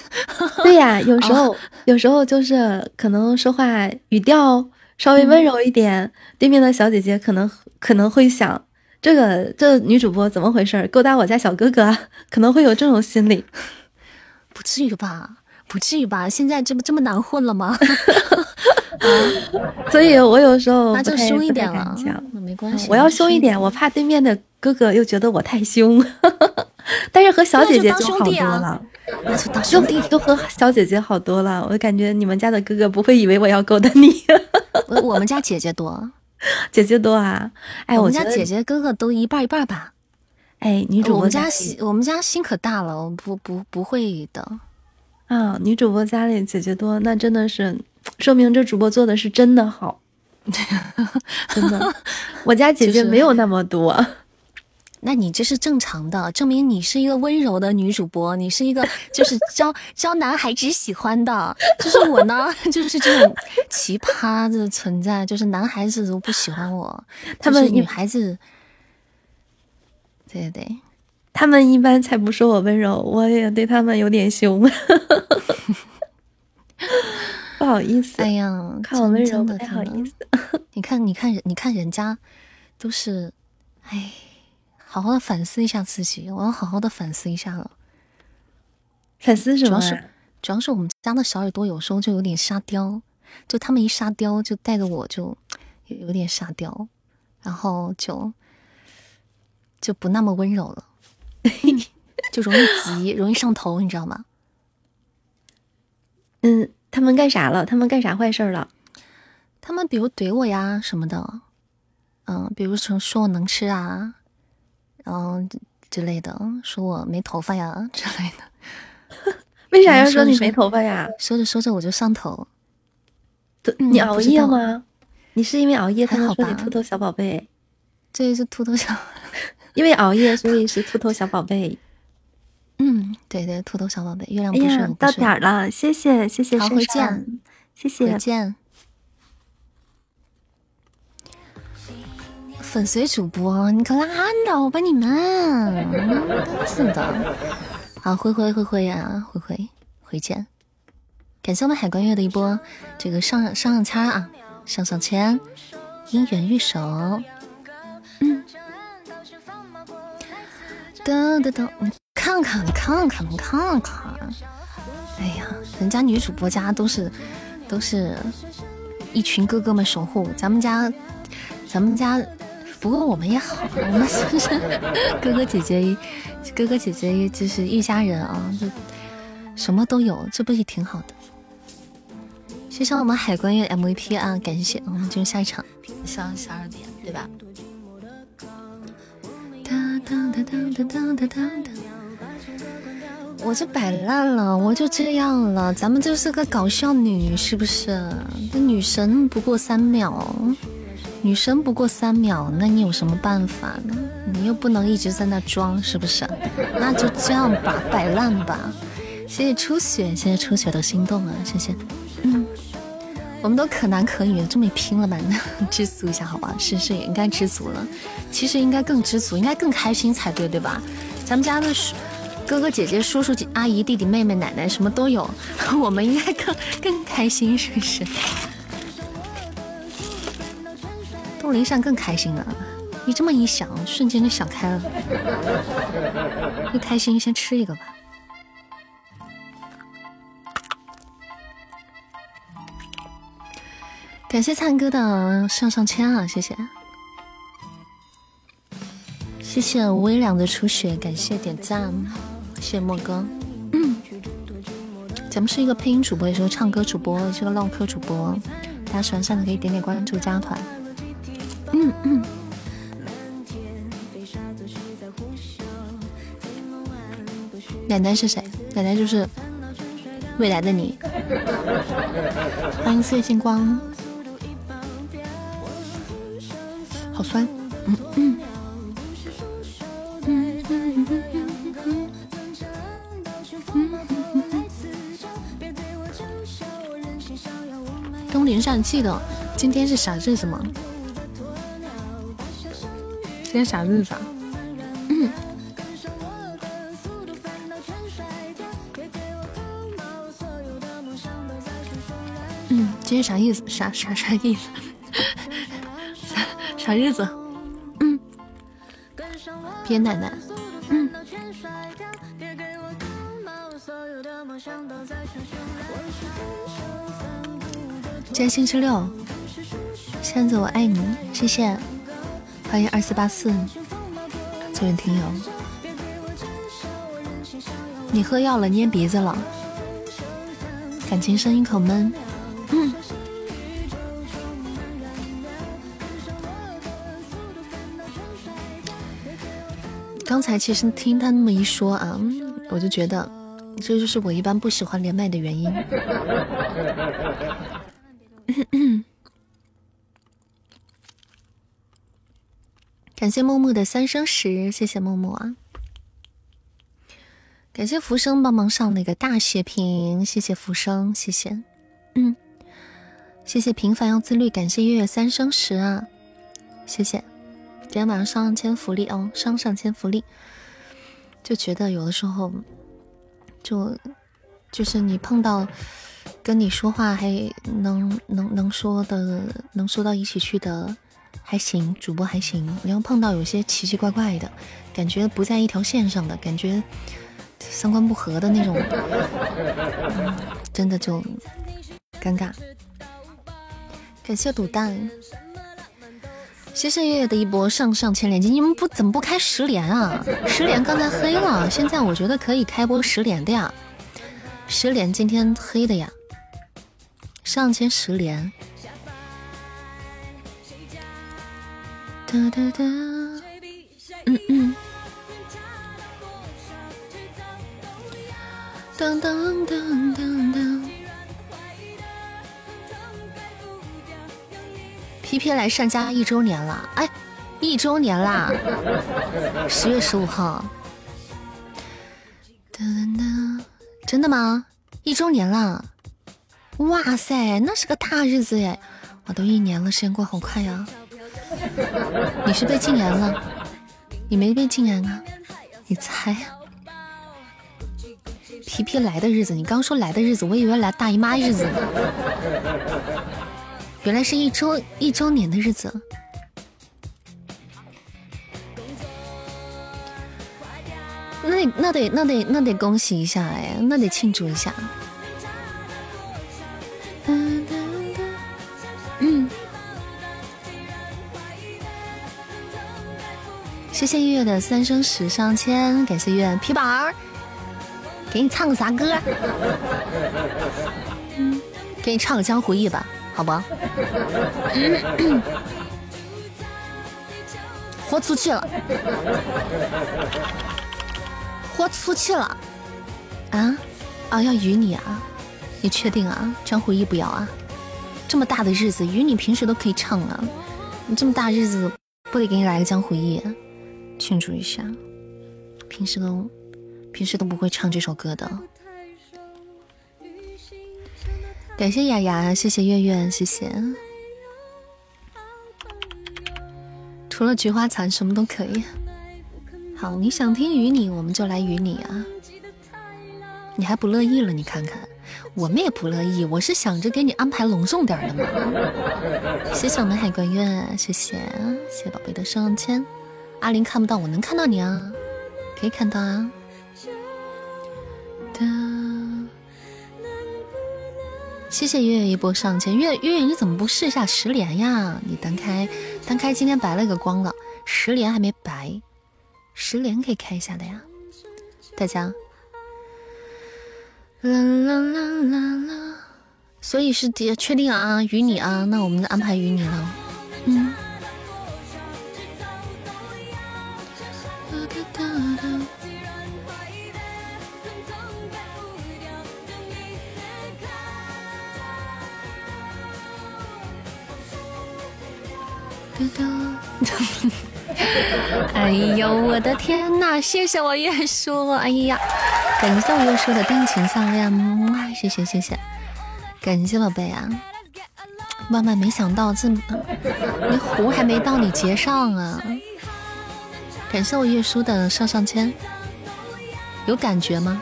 对呀，有 时候有时候就是可能说话语调稍微温柔一点，对面的小姐姐可能可能会想。这个这女主播怎么回事？勾搭我家小哥哥，可能会有这种心理，不至于吧？不至于吧？现在这不这么难混了吗？所以我有时候 那就凶一点了，没关系。我要凶一点，我怕对面的哥哥又觉得我太凶。但是和小姐姐就好多了，那就当兄弟，都和小姐姐好多了。我感觉你们家的哥哥不会以为我要勾搭你。我我们家姐姐多。姐姐多啊！哎，我们家姐姐哥哥都一半一半吧。哎，女主播，我们家心我们家心可大了，我不不不会的。啊，女主播家里姐姐多，那真的是说明这主播做的是真的好。真的，我家姐姐没有那么多。那你这是正常的，证明你是一个温柔的女主播，你是一个就是 招招男孩子喜欢的。就是我呢，就是这种奇葩的存在，就是男孩子都不喜欢我，他们女孩子，对对对，他们一般才不说我温柔，我也对他们有点凶。不好意思，哎呀，看我温柔不太好意思。你看，你看，你看人家都是，哎。好好的反思一下自己，我要好好的反思一下了。反思什么？主要是主要是我们家的小耳朵有时候就有点沙雕，就他们一沙雕，就带着我就有点沙雕，然后就就不那么温柔了，就容易急，容易上头，你知道吗？嗯，他们干啥了？他们干啥坏事了？他们比如怼我呀什么的，嗯，比如说说我能吃啊。然后之类的，说我没头发呀之类的。为啥要说你没头发呀？说着说着我就上头。你熬夜吗？你是因为熬夜才好说你秃头小宝贝？这是秃头小，因为熬夜所以是秃头小宝贝。嗯，对对，秃头小宝贝，月亮不睡，到点儿了，谢谢谢谢，好，回见，谢谢。粉随主播，你可拉倒吧你们，是的。好，灰灰灰灰啊，灰灰回见。感谢我们海关月的一波这个上上上签啊，上上签，姻缘玉手。噔噔噔，你看看，看看，看看。哎呀，人家女主播家都是都是一群哥哥们守护，咱们家咱们家。不过我们也好，我们是不是哥哥姐姐，哥哥姐姐就是一家人啊，就什么都有，这不也挺好的？谢谢我们海关月 MVP 啊，感谢，我们进入下一场，上十二点对吧？我就摆烂了，我就这样了，咱们就是个搞笑女，是不是？这女神不过三秒。女生不过三秒，那你有什么办法呢？你又不能一直在那装，是不是？那就这样吧，摆烂吧。谢谢初雪，谢谢初雪的心动啊，谢谢。嗯，我们都可男可女，这么拼了吧？知足一下好吧？是是，也应该知足了。其实应该更知足，应该更开心才对，对吧？咱们家的哥哥姐姐、叔叔阿姨、弟弟妹妹、奶奶什么都有，我们应该更更开心，是不是？陆林上更开心了，你这么一想，瞬间就想开了。一开心，先吃一个吧。感谢灿哥的上上签啊，谢谢，谢谢微凉的初雪，感谢点赞，谢谢莫哥。咱们是一个配音主播，也是个唱歌主播，也是个唠嗑主播，大家喜欢上的可以点点关注，加团。嗯嗯。奶奶是谁？奶奶就是未来的你。欢迎岁星光，好酸。嗯。嗯。东林上记得今天是啥日子吗？今天啥日子啊？嗯，今天啥意思？啥啥啥意思？啥 啥日子？嗯，别奶奶。嗯。今天星期六，仙子我爱你，谢谢。欢迎二四八四，这位听友，你喝药了，捏鼻子了，感情声音口闷。嗯。刚才其实听他那么一说啊，我就觉得这就是我一般不喜欢连麦的原因。感谢木木的三生石，谢谢木木啊！感谢浮生帮忙上了一个大血瓶，谢谢浮生，谢谢，嗯，谢谢平凡要自律，感谢月月三生石啊，谢谢！今天晚上上上签福利哦，上上签福利，就觉得有的时候，就就是你碰到跟你说话还能能能说的，能说到一起去的。还行，主播还行。你要碰到有些奇奇怪怪的，感觉不在一条线上的，感觉三观不合的那种，真的就尴尬。感谢卤蛋，谢谢月月的一波上上千连击。你们不怎么不开十连啊？十连刚才黑了，现在我觉得可以开播十连的呀。十连今天黑的呀，上千十连。哒哒哒，嗯嗯，当当当当当皮皮来上家一周年了，哎，一周年啦，十月十五号。真的吗？一周年了！哇塞，那是个大日子耶！我，都一年了，时间过好快呀！你是被禁言了？你没被禁言啊？你猜？皮皮来的日子，你刚说来的日子，我以为来大姨妈日子呢。原来是一周一周年的日子。那得那得那得那得恭喜一下哎，那得庆祝一下。嗯，谢谢月月的三生石上签，感谢月月皮宝儿，给你唱个啥歌？嗯，给你唱个江湖义吧，好不？豁出去了，豁出去了，啊啊！要与你啊，你确定啊？江湖义不要啊？这么大的日子，与你平时都可以唱啊，你这么大日子不得给你来个江湖义，庆祝一下？平时都平时都不会唱这首歌的。感谢雅雅，谢谢月月，谢谢。除了菊花残，什么都可以。好，你想听与你，我们就来与你啊。你还不乐意了？你看看，我们也不乐意。我是想着给你安排隆重点的嘛。谢谢我们海关月，谢谢谢谢宝贝的上签。阿林看不到，我能看到你啊，可以看到啊。的，谢谢月月一波上千。月月月，你怎么不试一下十连呀？你单开单开，今天白了个光了，十连还没白，十连可以开一下的呀，大家。啦啦啦啦啦！所以是确确定啊，与你啊，那我们就安排与你了。嗯。哎呦我的天呐！谢谢我月叔，哎呀，感谢我月叔的定情项链，哇，谢谢谢谢，感谢宝贝啊！万万没想到这，你壶还没到你结上啊！感谢我月叔的上上签，有感觉吗？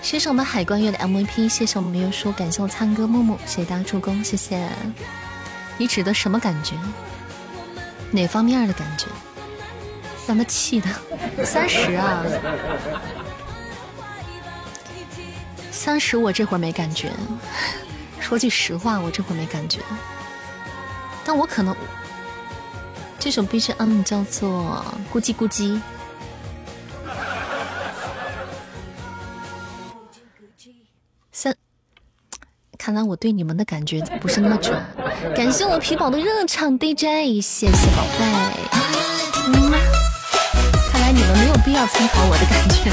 谢谢我们海关月的 MVP，谢谢我们月叔，感谢我灿哥木木，谢谢大家助攻，谢谢。你指的什么感觉？哪方面的感觉？让他气的三十啊！三十，我这会儿没感觉。说句实话，我这会儿没感觉。但我可能这首 BGM 叫做《咕叽咕叽》。看来我对你们的感觉不是那么准。感谢我皮宝的热场 DJ，谢谢宝贝。嗯，看来你们没有必要参考我的感觉。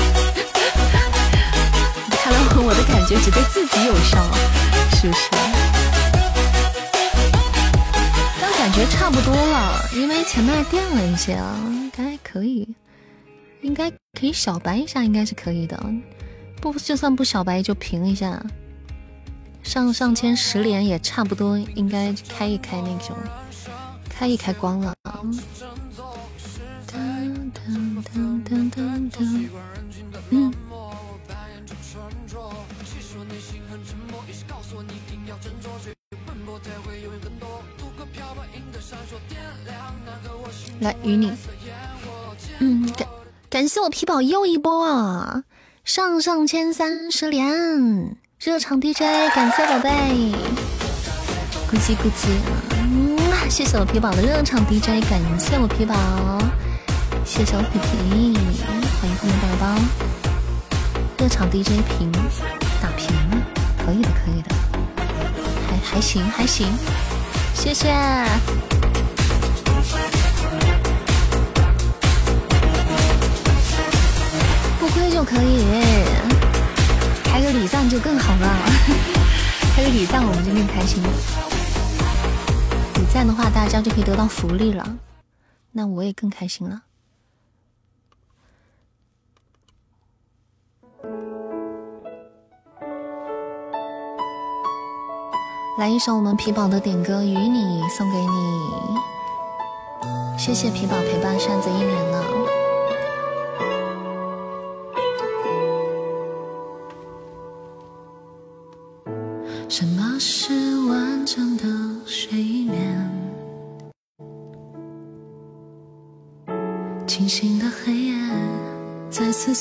看来我的感觉只对自己有效，是不是？但感觉差不多了，因为前面垫了一些啊，应该可以，应该可以小白一下，应该是可以的。不，就算不小白就平一下。上上签十连也差不多，应该开一开那种，开一开光了。嗯。来与你，嗯，感感谢我皮宝又一波啊！上上签三十连。热场 DJ，感谢宝贝，咕叽咕叽，嗯，谢谢我皮宝的热场 DJ，感谢我皮宝，谢谢我皮皮，欢迎后面宝宝，热场 DJ 屏打屏，可以的，可以的，还还行还行，谢谢，不亏就可以。还有礼赞就更好了，还有礼赞我们就更开心了。礼赞的话，大家就可以得到福利了，那我也更开心了。来一首我们皮宝的点歌《与你》，送给你。谢谢皮宝陪伴扇子一年了。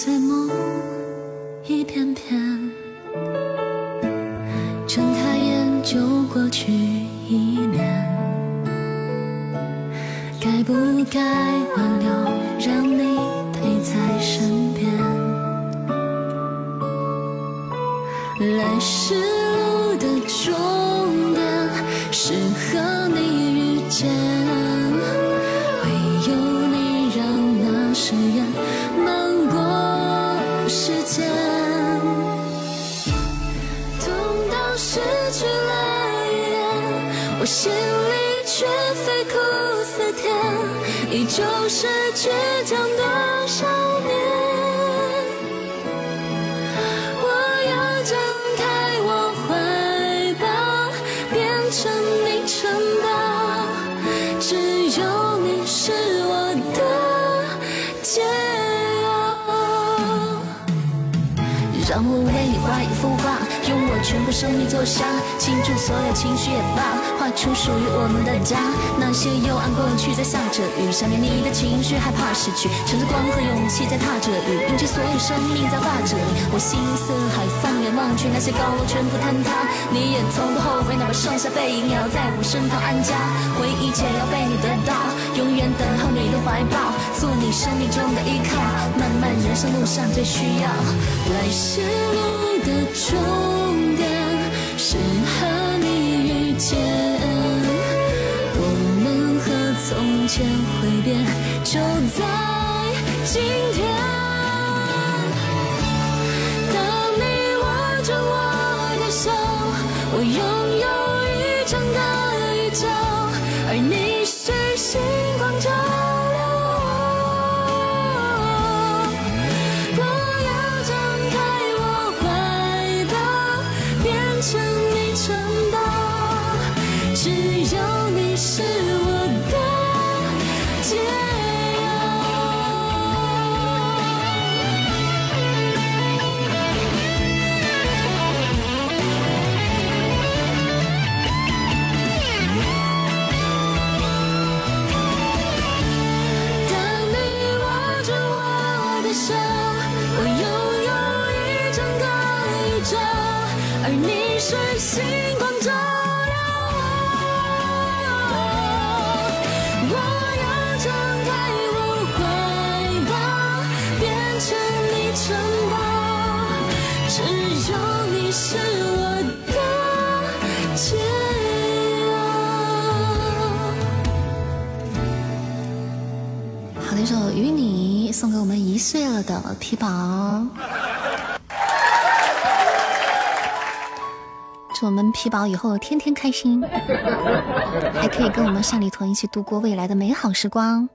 碎梦一片片。睁开眼就过去一年，该不该属于我们的家，那些幽暗过去在下着雨，想念你的情绪，害怕失去，乘着光和勇气在踏着雨，用尽所有生命在画着你。我心似海，放眼望去，那些高楼全部坍塌，你也从不后悔，哪怕剩下背影，也要在我身旁安家。回忆且要被你得到，永远等候你的怀抱，做你生命中的依靠。漫漫人生路上最需要，来时路的终从前会变，就在今天。当你握着我的手，我的皮宝，祝我们皮宝以后天天开心，还可以跟我们上里屯一起度过未来的美好时光。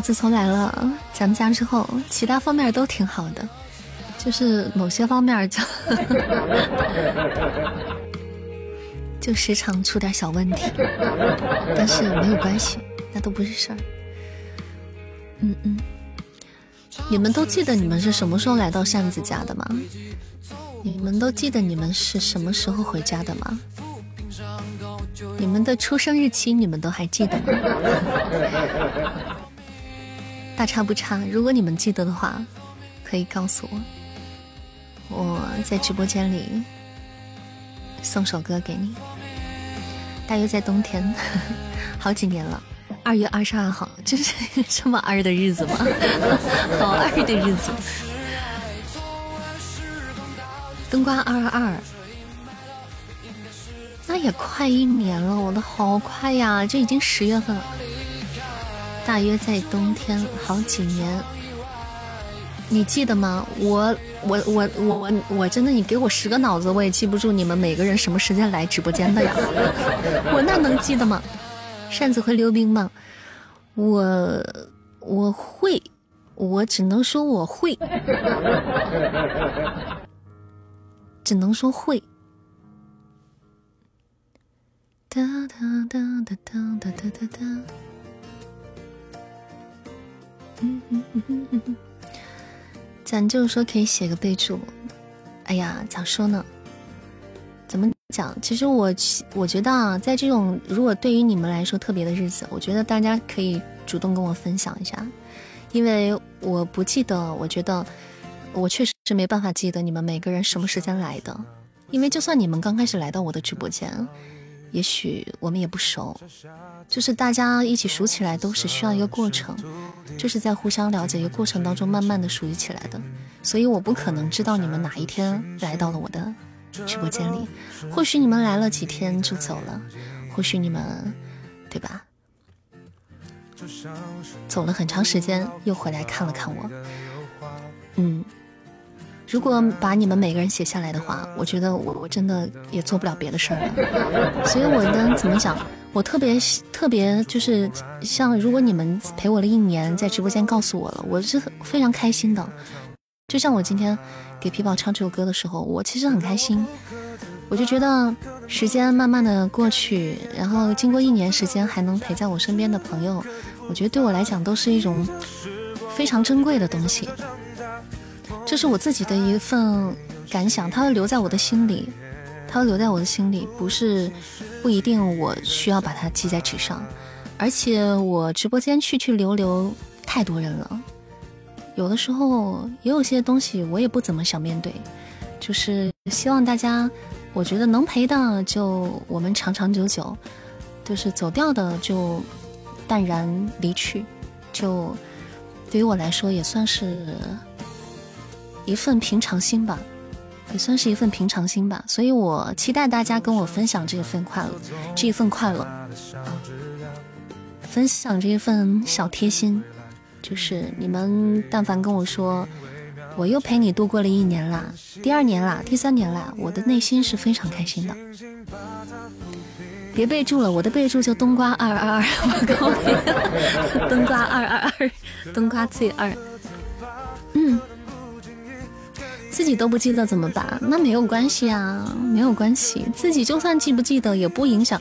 自从来了咱们家之后，其他方面都挺好的，就是某些方面就。就时常出点小问题，但是没有关系，那都不是事儿。嗯嗯，你们都记得你们是什么时候来到扇子家的吗？你们都记得你们是什么时候回家的吗？你们的出生日期你们都还记得吗？大差不差。如果你们记得的话，可以告诉我，我在直播间里送首歌给你。大约在冬天，好几年了。二月二十二号，这是这么二的日子吗？好二的日子。冬瓜二二二，那也快一年了，我的好快呀！这已经十月份了，大约在冬天好几年，你记得吗？我我我我我我真的，你给我十个脑子，我也记不住你们每个人什么时间来直播间的呀？我那能记得吗？扇子会溜冰吗？我我会。我只能说我会，只能说会。哒哒哒哒哒哒哒哒哒。咱就是说可以写个备注。哎呀，咋说呢？怎么讲？其实我我觉得啊，在这种如果对于你们来说特别的日子，我觉得大家可以主动跟我分享一下。因为我不记得，我觉得我确实是没办法记得你们每个人什么时间来的。因为就算你们刚开始来到我的直播间，也许我们也不熟，就是大家一起熟起来都是需要一个过程，就是在互相了解一个过程当中慢慢的熟悉起来的。所以我不可能知道你们哪一天来到了我的直播间里，或许你们来了几天就走了，或许你们，对吧？走了很长时间，又回来看了看我。嗯，如果把你们每个人写下来的话，我觉得我我真的也做不了别的事儿了。所以我呢怎么讲？我特别特别就是像，如果你们陪我了一年，在直播间告诉我了，我是非常开心的。就像我今天给皮宝唱这首歌的时候，我其实很开心。我就觉得时间慢慢的过去，然后经过一年时间还能陪在我身边的朋友。我觉得对我来讲都是一种非常珍贵的东西，这是我自己的一份感想，它会留在我的心里，它会留在我的心里，不是不一定我需要把它记在纸上，而且我直播间去去留留太多人了，有的时候也有些东西我也不怎么想面对，就是希望大家，我觉得能陪的就我们长长久久，就是走掉的就。淡然离去，就对于我来说也算是一份平常心吧，也算是一份平常心吧。所以我期待大家跟我分享这份快乐，这一份快乐，分享这一份小贴心。就是你们但凡跟我说，我又陪你度过了一年啦，第二年啦，第三年啦，我的内心是非常开心的。别备注了，我的备注就冬瓜二二二，我告诉你，冬瓜二二二，冬瓜 Z 二。嗯，自己都不记得怎么办？那没有关系啊，没有关系，自己就算记不记得也不影响，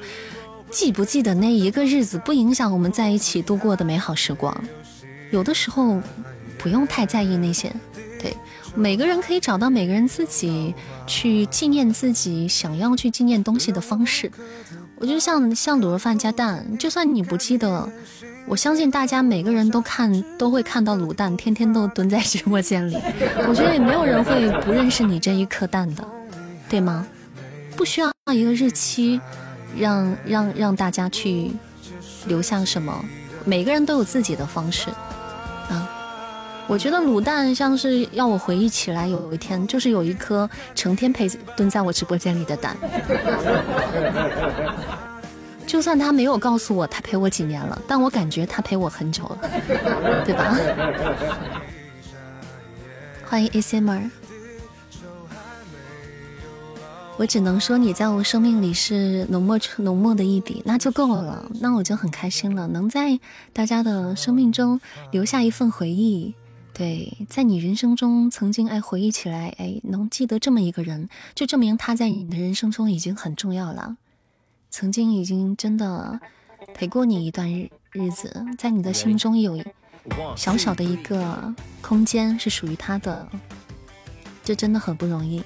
记不记得那一个日子不影响我们在一起度过的美好时光。有的时候不用太在意那些，对，每个人可以找到每个人自己去纪念自己想要去纪念东西的方式。我觉得像像卤肉饭加蛋，就算你不记得，我相信大家每个人都看都会看到卤蛋，天天都蹲在直播间里。我觉得也没有人会不认识你这一颗蛋的，对吗？不需要一个日期，让让让大家去留下什么，每个人都有自己的方式啊。我觉得卤蛋像是要我回忆起来，有一天就是有一颗成天陪蹲在我直播间里的蛋。就算他没有告诉我他陪我几年了，但我感觉他陪我很久了，对吧？欢迎 ACMR，我只能说你在我生命里是浓墨浓墨的一笔，那就够了，那我就很开心了，能在大家的生命中留下一份回忆。对，在你人生中曾经哎回忆起来哎，能记得这么一个人，就证明他在你的人生中已经很重要了。曾经已经真的陪过你一段日日子，在你的心中有一小小的一个空间是属于他的，这真的很不容易。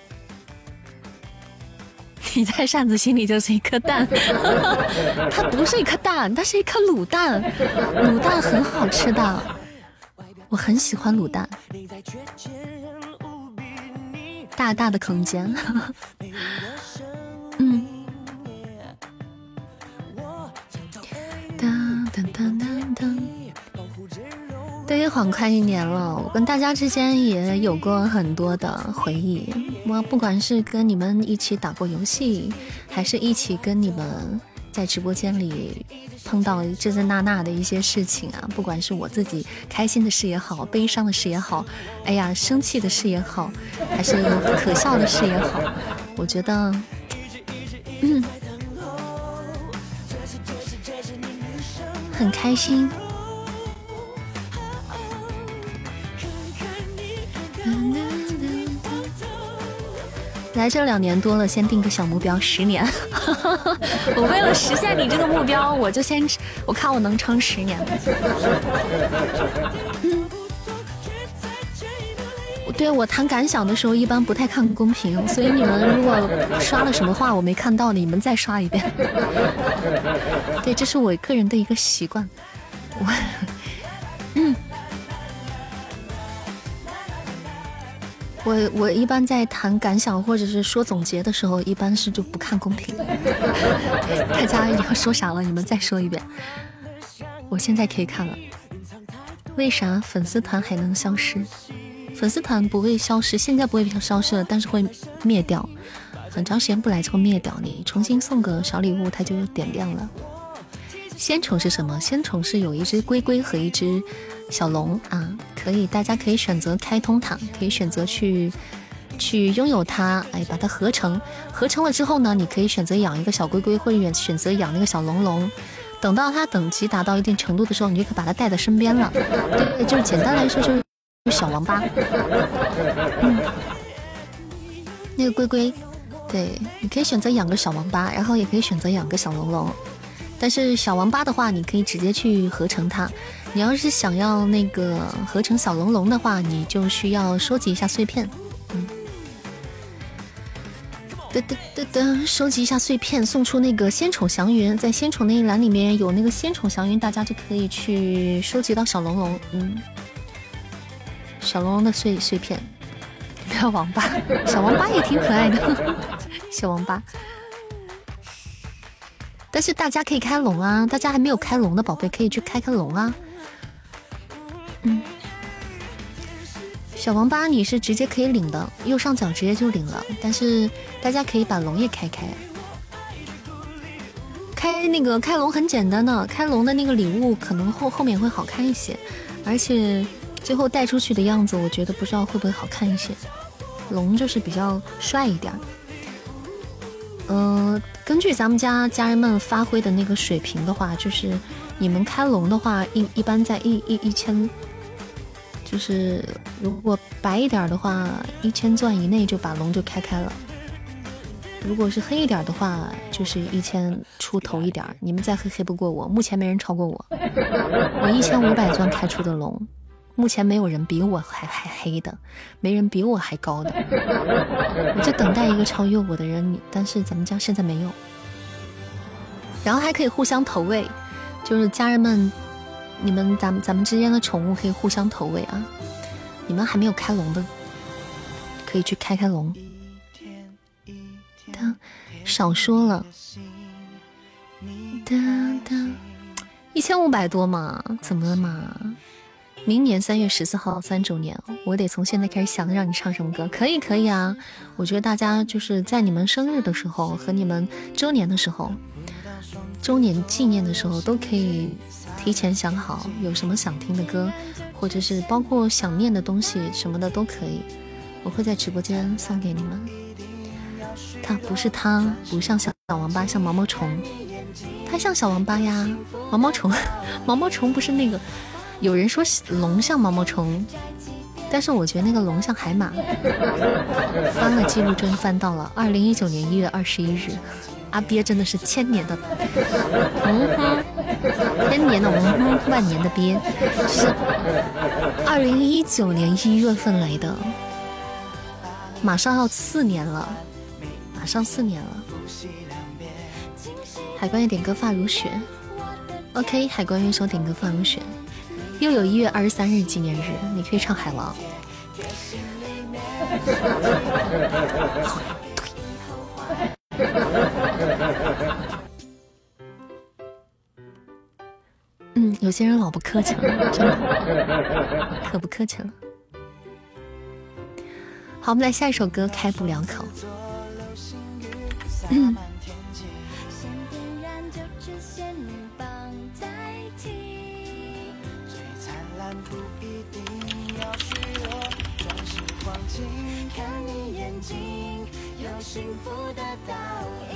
你在扇子心里就是一颗蛋，它不是一颗蛋，它是一颗卤蛋，卤蛋很好吃的。我很喜欢卤蛋，大大的空间，对飞 khoảng 快一年了，我跟大家之间也有过很多的回忆。我不管是跟你们一起打过游戏，还是一起跟你们在直播间里碰到这这那那的一些事情啊，不管是我自己开心的事也好，悲伤的事也好，哎呀，生气的事也好，还是可笑的事也好，我觉得，嗯，很开心。来这两年多了，先定个小目标，十年。我为了实现你这个目标，我就先，我看我能撑十年。对我谈感想的时候，一般不太看公屏，所以你们如果刷了什么话我没看到的，你们再刷一遍。对，这是我个人的一个习惯。我，嗯。我我一般在谈感想或者是说总结的时候，一般是就不看公屏。大家要说啥了，你们再说一遍。我现在可以看了。为啥粉丝团还能消失？粉丝团不会消失，现在不会消失了，但是会灭掉。很长时间不来就会灭掉。你重新送个小礼物，它就点亮了。仙宠是什么？仙宠是有一只龟龟和一只。小龙啊，可以，大家可以选择开通它，可以选择去去拥有它，哎，把它合成，合成了之后呢，你可以选择养一个小龟龟，或者选择养那个小龙龙。等到它等级达到一定程度的时候，你就可以把它带在身边了。对，就是简单来说就是小王八。嗯，那个龟龟，对，你可以选择养个小王八，然后也可以选择养个小龙龙。但是小王八的话，你可以直接去合成它。你要是想要那个合成小龙龙的话，你就需要收集一下碎片。嗯，噔噔噔噔，收集一下碎片，送出那个仙宠祥云，在仙宠那一栏里面有那个仙宠祥云，大家就可以去收集到小龙龙。嗯，小龙龙的碎碎片，不要王八，小王八也挺可爱的，小王八。但是大家可以开龙啊！大家还没有开龙的宝贝可以去开开龙啊！嗯，小王八你是直接可以领的，右上角直接就领了。但是大家可以把龙也开开，开那个开龙很简单的，开龙的那个礼物可能后后面会好看一些，而且最后带出去的样子，我觉得不知道会不会好看一些。龙就是比较帅一点。嗯，根据咱们家家人们发挥的那个水平的话，就是你们开龙的话，一一般在一一一千，就是如果白一点的话，一千钻以内就把龙就开开了；如果是黑一点的话，就是一千出头一点。你们再黑黑不过我，目前没人超过我，我一千五百钻开出的龙。目前没有人比我还还黑的，没人比我还高的，我就等待一个超越我的人。但是咱们家现在没有，然后还可以互相投喂，就是家人们，你们咱们咱们之间的宠物可以互相投喂啊。你们还没有开龙的，可以去开开龙。少说了，一千五百多嘛，怎么了嘛？明年三月十四号三周年，我得从现在开始想让你唱什么歌，可以可以啊！我觉得大家就是在你们生日的时候和你们周年的时候，周年纪念的时候都可以提前想好有什么想听的歌，或者是包括想念的东西什么的都可以，我会在直播间送给你们。他不是他，不像小小王八，像毛毛虫，他像小王八呀，毛毛虫，毛毛虫不是那个。有人说龙像毛毛虫，但是我觉得那个龙像海马。翻了记录真翻到了二零一九年一月二十一日，阿鳖真的是千年的，嗯哼，千年的嗯哼，万年的鳖，是二零一九年一月份来的，马上要四年了，马上四年了。海关月点歌发如雪，OK，海关月说点歌发如雪。又有一月二十三日纪念日你可以唱海王。嗯有些人老不客气了真的可不客气了。好我们来下一首歌开不了口。嗯。幸福的倒影，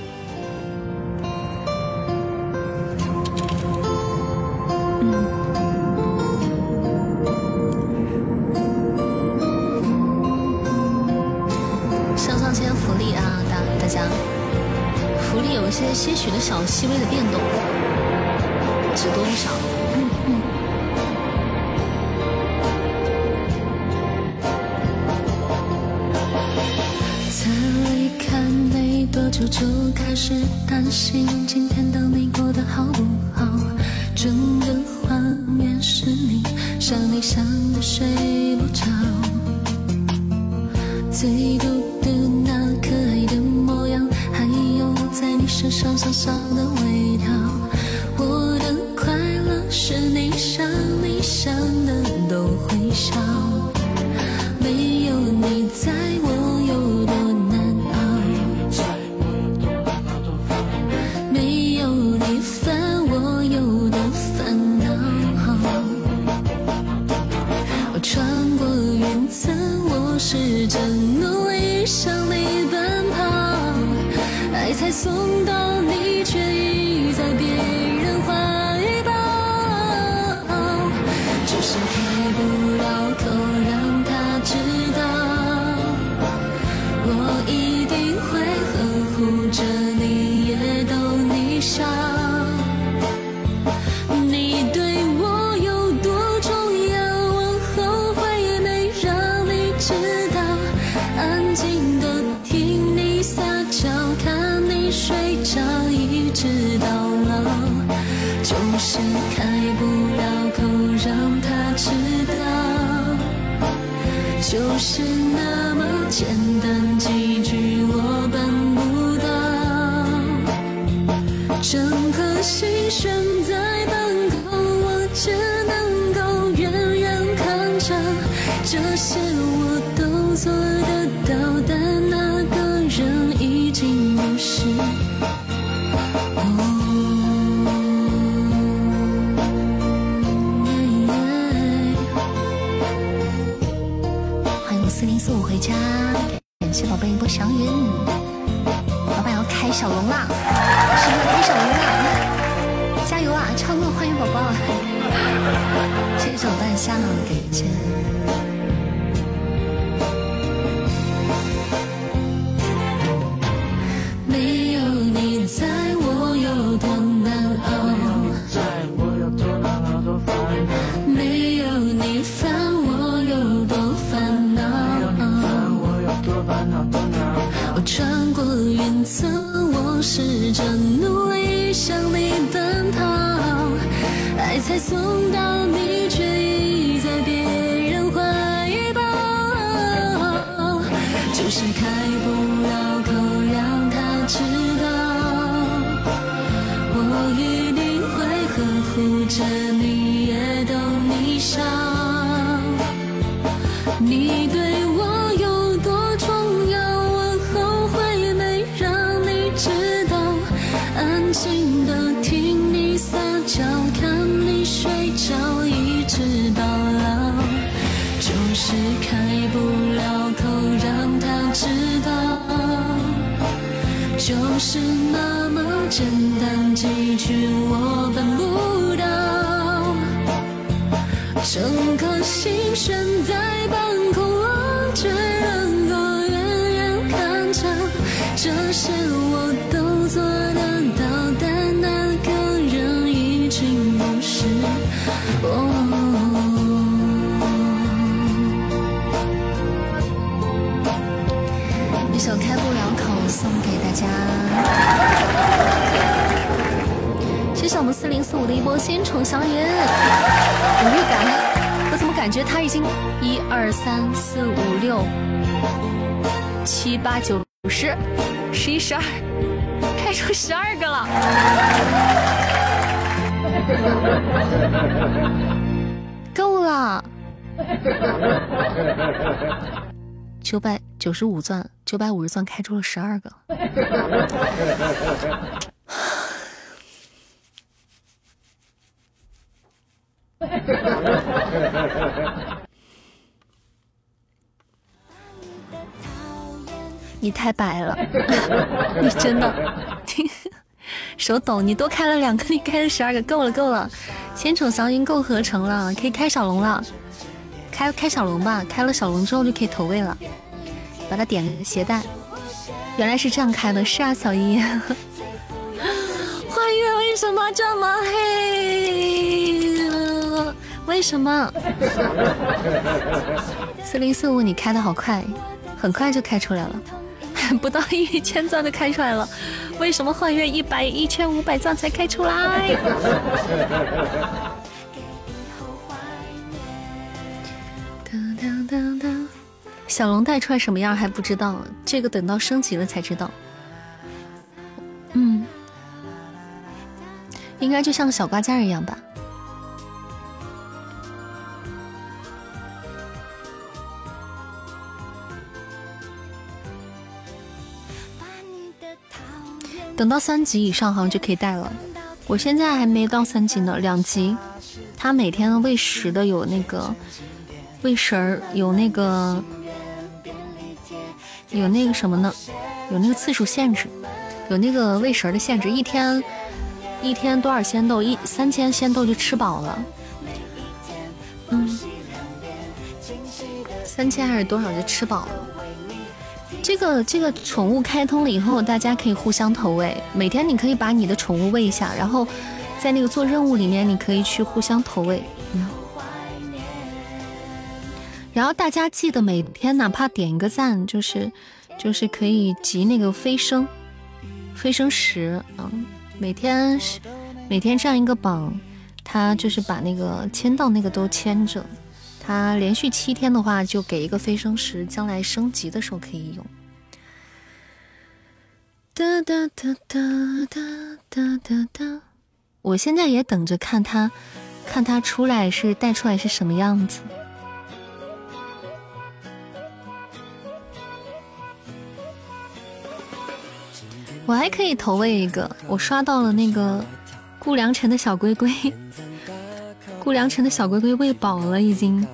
上上签福利啊。大大家福利有一些些许的小细微的变动，值多少？就就开始担心今天的你过得好不好？整个画面是你，想你想的睡不着，最嘟的那可爱的模样，还有在你身上小小的我。十五钻，九百五十钻开出了十二个。你太白了，你真的手抖。你多开了两个，你开了十二个，够了够了。千宠祥云够合成了，可以开小龙了。开开小龙吧，开了小龙之后就可以投喂了。把它点携带。原来是这样开的，是啊，小一。幻月为什么这么黑？为什么？四零四五，你开的好快，很快就开出来了。不到一千钻就开出来了，为什么幻月一百一千五百钻才开出来？小龙带出来什么样还不知道，这个等到升级了才知道。嗯，应该就像小挂件一样吧。等到三级以上好像就可以带了，我现在还没到三级呢，两级。他每天喂食的有那个喂食儿，有那个有那个什么呢？有那个次数限制，有那个喂食的限制，一天一天多少仙豆？一三千仙豆就吃饱了。嗯，三千还是多少就吃饱了？这个这个宠物开通了以后，大家可以互相投喂。每天你可以把你的宠物喂一下，然后在那个做任务里面，你可以去互相投喂。然后大家记得每天哪怕点一个赞，就是就是可以集那个飞升飞升石啊。每天每天这样一个榜，他就是把那个签到那个都签着。他连续七天的话，就给一个飞升石，将来升级的时候可以用。哒哒哒哒哒哒哒哒，我现在也等着看他，看他出来是带出来是什么样子。我还可以投喂一个，我刷到了那个顾良辰的小龟龟。顾良辰的小龟龟喂饱了，已经。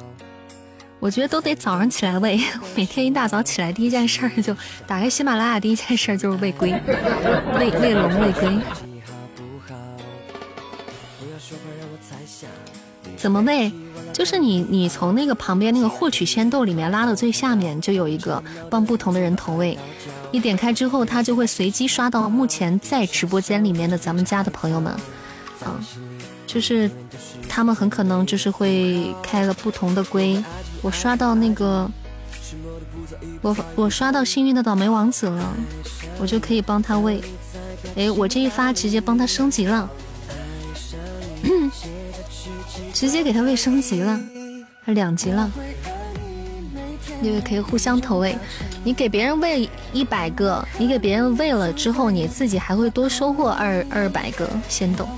我觉得都得早上起来喂，每天一大早起来第一件事儿就打开喜马拉雅，第一件事儿就是喂龟，喂喂龙喂龟。怎么喂？就是你你从那个旁边那个获取仙豆里面拉到最下面，就有一个帮不同的人投喂。你点开之后，它就会随机刷到目前在直播间里面的咱们家的朋友们，啊，就是。他们很可能就是会开了不同的龟。我刷到那个，我我刷到幸运的倒霉王子了，我就可以帮他喂。哎，我这一发直接帮他升级了，直接给他喂升级了，两级了。因为可以互相投喂，你给别人喂一百个，你给别人喂了之后，你自己还会多收获二二百个仙豆。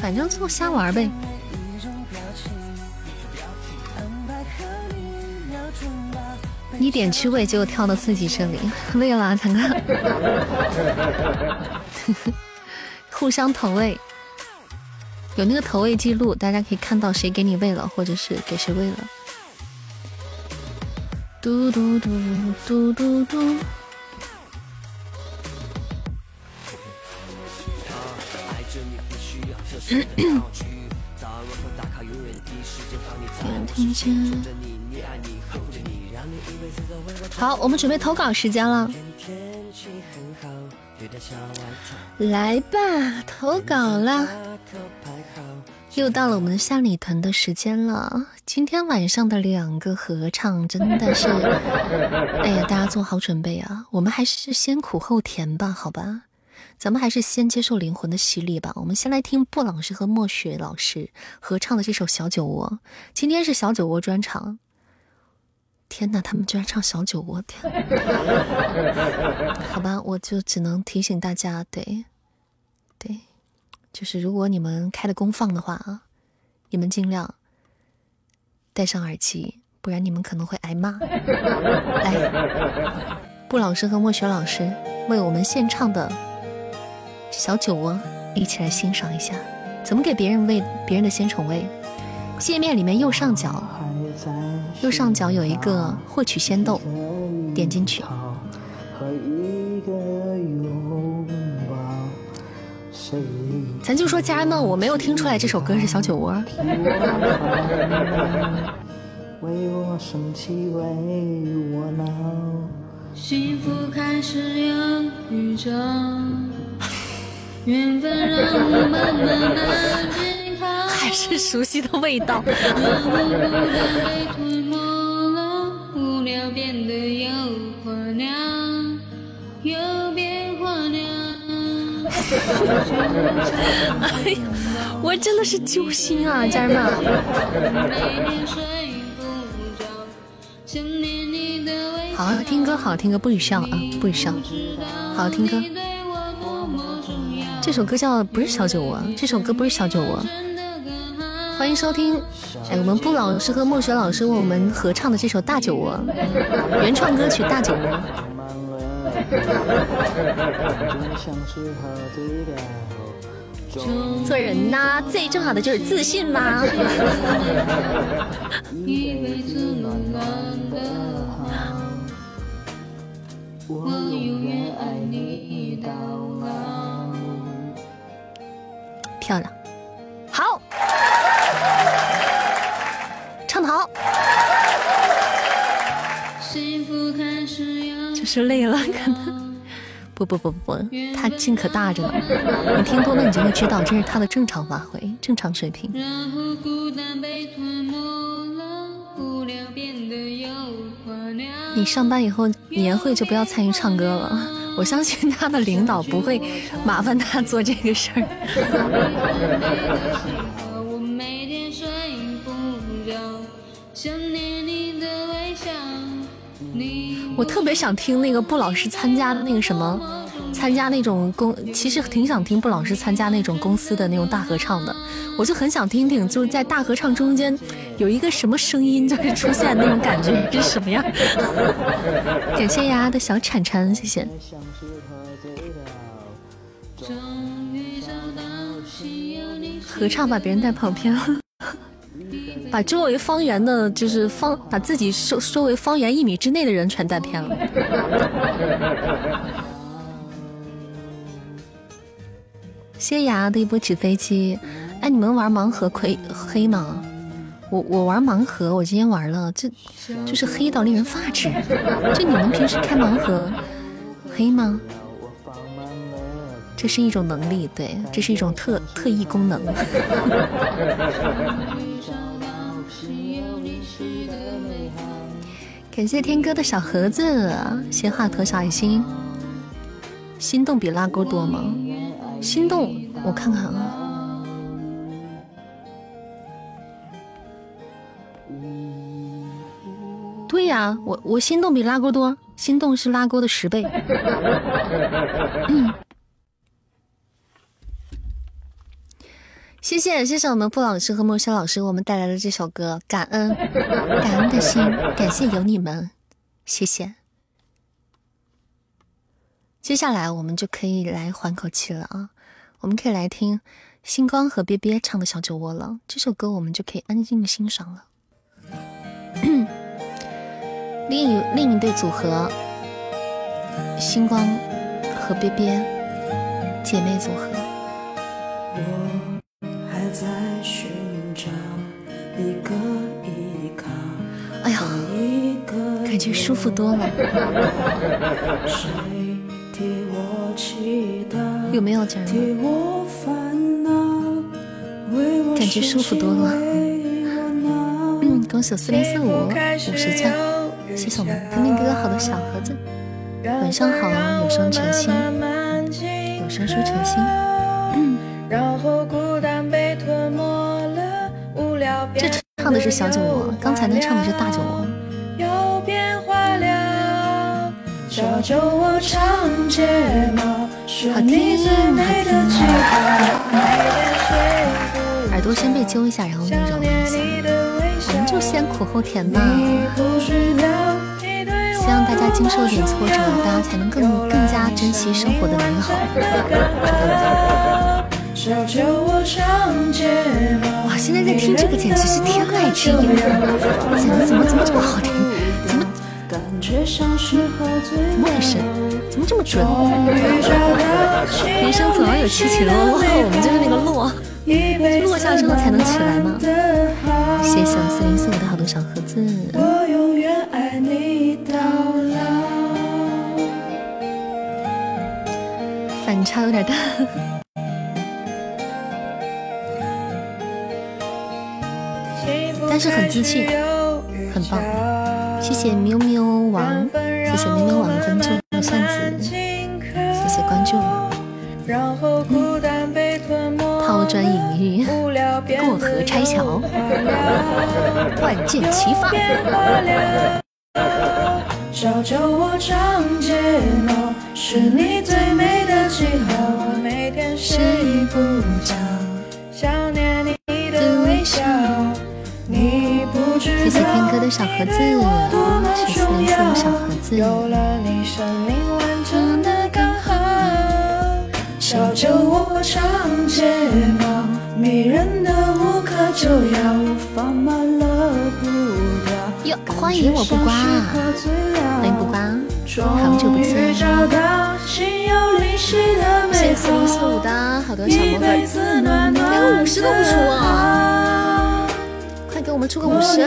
反正就瞎玩呗。你点去喂，结果跳到自己这里 喂了，强哥。互相投喂，有那个投喂记录，大家可以看到谁给你喂了，或者是给谁喂了。嘟嘟嘟嘟嘟嘟。好，我们准备投稿时间了，来吧，投稿了，又到了我们下里屯的时间了。今天晚上的两个合唱真的是，哎呀，大家做好准备啊，我们还是先苦后甜吧，好吧。咱们还是先接受灵魂的洗礼吧。我们先来听布老师和墨雪老师合唱的这首《小酒窝》。今天是小酒窝专场。天哪，他们居然唱小酒窝！天，好吧，我就只能提醒大家，对，对，就是如果你们开的功放的话啊，你们尽量戴上耳机，不然你们可能会挨骂。来，布老师和莫雪老师为我们献唱的小酒窝，一起来欣赏一下，怎么给别人喂别人的鲜宠喂。界面里面右上角，右上角有一个获取仙豆，点进去。咱就说家人们，我没有听出来这首歌是小酒窝。幸福开始有预兆，缘分让我们慢慢健康。还是熟悉的味道。让无辜的被吞没了，无聊变得有话聊，有变化了。哎呀，我真的是揪心啊，家人们！每天睡不着，想念你的微笑。好好听歌，好好听歌，不许笑啊，不许笑。好好听歌，这首歌叫不是小酒窝，这首歌不是小酒窝。欢迎收听，哎，我们布老师和莫雪老师为我们合唱的这首《大酒窝》，原创歌曲《大酒窝》。做人呐，最重要的就是自信嘛。一辈子暖暖的好，我永远爱你到老。漂亮，好，唱得好，就是累了，可能。不不不不不，他劲可大着呢。你听多了，你就会知道这是他的正常发挥，正常水平。然后孤单被吞没了，无聊变得有话聊。你上班以后年会就不要参与唱歌了，我相信他的领导不会麻烦他做这个事儿。我特别想听那个布老师参加那个什么，参加那种公，其实挺想听布老师参加那种公司的那种大合唱的。我就很想听听，就是在大合唱中间有一个什么声音就是出现那种感觉是什么样。感谢丫丫的小铲铲，谢谢。合唱把别人带跑偏了，把周围方圆的，就是方把自己收周围方圆一米之内的人全带偏了。谢谢雅雅的一波纸飞机。哎，你们玩盲盒亏黑吗？我我玩盲盒，我今天玩了，这就是黑到令人发指。就你们平时开盲盒黑吗？这是一种能力，对，这是一种特特异功能。感谢天哥的小盒子，谢谢华佗小爱心。心动比拉钩多吗？心动，我看看啊。对呀，我我心动比拉钩多，心动是拉钩的十倍。嗯谢谢谢谢我们布老师和莫轩老师给我们带来的这首歌，感恩 感恩的心，感谢有你们，谢谢。接下来我们就可以来缓口气了啊，我们可以来听星光和憋憋唱的小酒窝了，这首歌我们就可以安静的欣赏了。另一另一对组合，星光和憋憋姐妹组合。哎呀，感觉舒服多了，有没有家人感觉舒服多了。嗯，恭喜我四零四五五十赞，谢谢我们天天哥哥好的小盒子。晚上好，有声晨曦，有声书晨曦。嗯，唱的是小酒窝，刚才那唱的是大酒窝。有变化了，小酒窝长睫毛，是好听，好记听。号。耳朵先被揪一下，然后那种一下，我们就先苦后甜吧。希望大家经受点挫折，大家才能更更加珍惜生活的美好。哇，现在在听这个简直是天籁之音，怎么怎么怎么这么好听？怎么怎么回事？怎么这么准？人生总要有起起落落，我们就是那个落，落下之后才能起来嘛。谢谢四零四五的好多小盒子。反差有点大。但是很自信，很棒。谢谢喵喵王，谢谢喵喵王关注扇子，谢谢关注。抛砖引玉，过河拆桥，万箭齐发。照着我长睫毛，是你最美的记号。每天睡不着，想念小盒子，谢谢四零四五小盒子。有了你，生命完整的刚好。照着我长睫毛，迷人的无可救药，无法慢了步调。哟，欢迎我不瓜，欢迎不瓜，好久不见。谢谢四零四五的好多小魔粉，连个五十都不出啊！我们出个五十！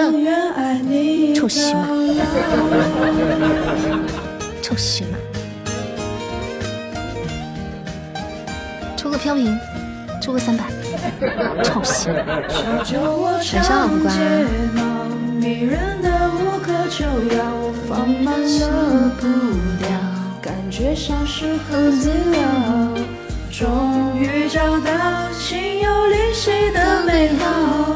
臭西马，臭西马，出个飘屏，出个三百，臭西马！晚上好，不瓜。迷人的无可救药，我放慢了步调，感觉像是很自由。终于找到心有灵犀的美好，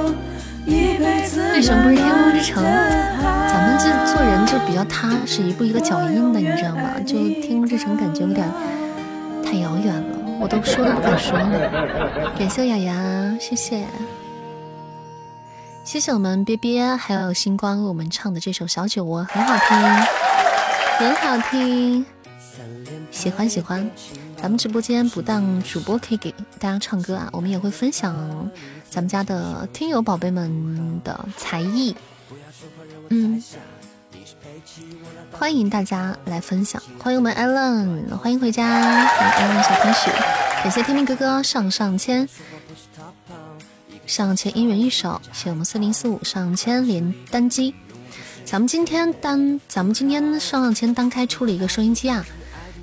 一辈子为什么不是天空之城？咱们这做人就比较踏实，一步一个脚印的，你知道吗？就天空之城感觉有点太遥远了，我都说都不敢说了。感谢雅雅，谢谢。谢谢我们憋憋还有星光为我们唱的这首《小酒窝》，很好听，很好听，喜欢喜欢。咱们直播间不当主播可以给大家唱歌啊，我们也会分享咱们家的听友宝贝们的才艺。嗯，欢迎大家来分享，欢迎我们 Allen，欢迎回家，欢迎 Allen 小天使，感谢天命哥哥上上签。上签一人一首，谢我们四零四五上签连单机。咱们今天单，咱们今天上上签单开出了一个收音机啊！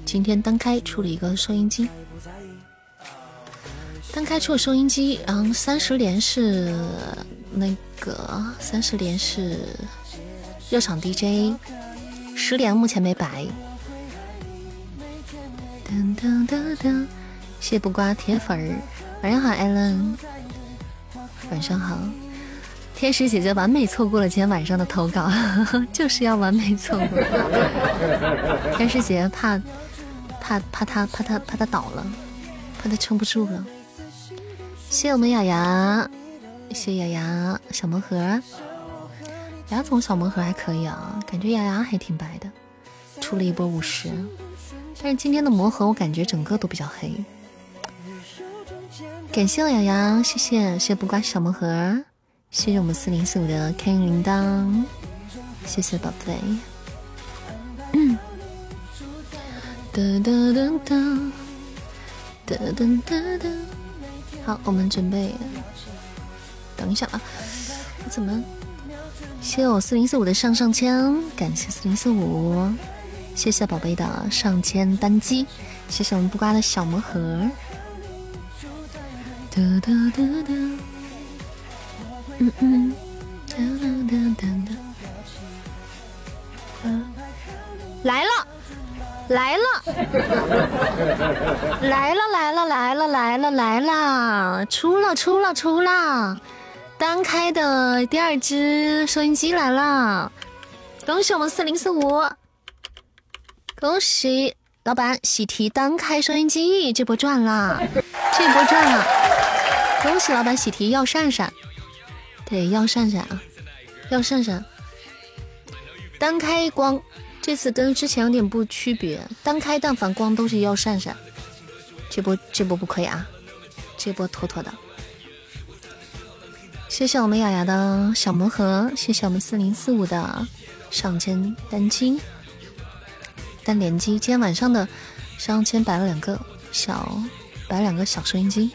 今天单开出了一个收音机，刚开出了收音机，然后三十连是那个三十连是热场 DJ，十连目前没白。噔噔噔噔，谢不瓜铁粉儿，晚上好，艾伦。晚上好，天使姐姐完美错过了今天晚上的投稿，就是要完美错过。天使姐姐怕怕怕她怕她怕她倒了，怕她撑不住了。谢我们雅雅，谢雅雅小魔盒，雅总小魔盒还可以啊，感觉雅雅还挺白的，出了一波五十，但是今天的魔盒我感觉整个都比较黑。感谢我雅雅，谢谢谢谢不瓜小魔盒，谢谢我们四零四五的开铃铛，谢谢宝贝。嗯，噔噔噔噔噔噔噔噔，好，我们准备，等一下啊，我怎么？谢谢我四零四五的上上签，感谢四零四五，谢谢宝贝的上签单击，谢谢我们不瓜的小魔盒。哒哒哒哒，嗯嗯，哒哒哒哒哒，来了，来了，来了，来了，来了，来了，来了，出了，出了，出了，单开的第二只收音机来了，恭喜我们四零四五，恭喜老板喜提单开收音机，这波赚了，这波赚了。恭喜老板喜提要扇扇，对，要扇扇啊，要扇扇。单开光，这次跟之前有点不区别，单开但凡光都是要扇扇。这波这波不亏啊，这波妥妥的。谢谢我们雅雅的小魔盒，谢谢我们四零四五的上千单机单连机，今天晚上的上千摆了两个小，摆了两个小收音机。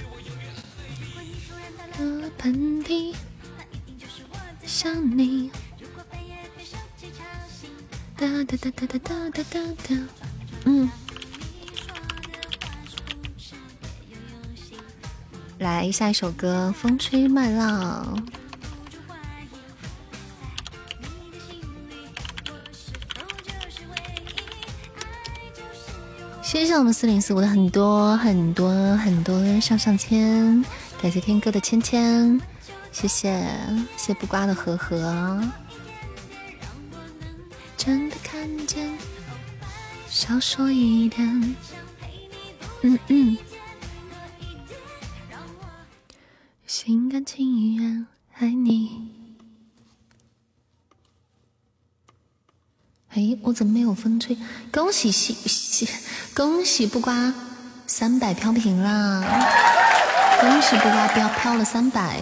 喷嚏，想你。哒哒哒哒哒哒哒哒哒。嗯。来下一首歌，《风吹麦浪》。谢谢我们四零四五的很多很多很多上上签。感谢天哥的芊芊，谢谢谢不瓜的呵呵。真的看见，少说一点。嗯嗯。心甘情愿爱你。哎，我怎么没有风吹？恭喜喜喜，恭喜不瓜三百飘屏啦！恭喜不瓜飘飘了三百，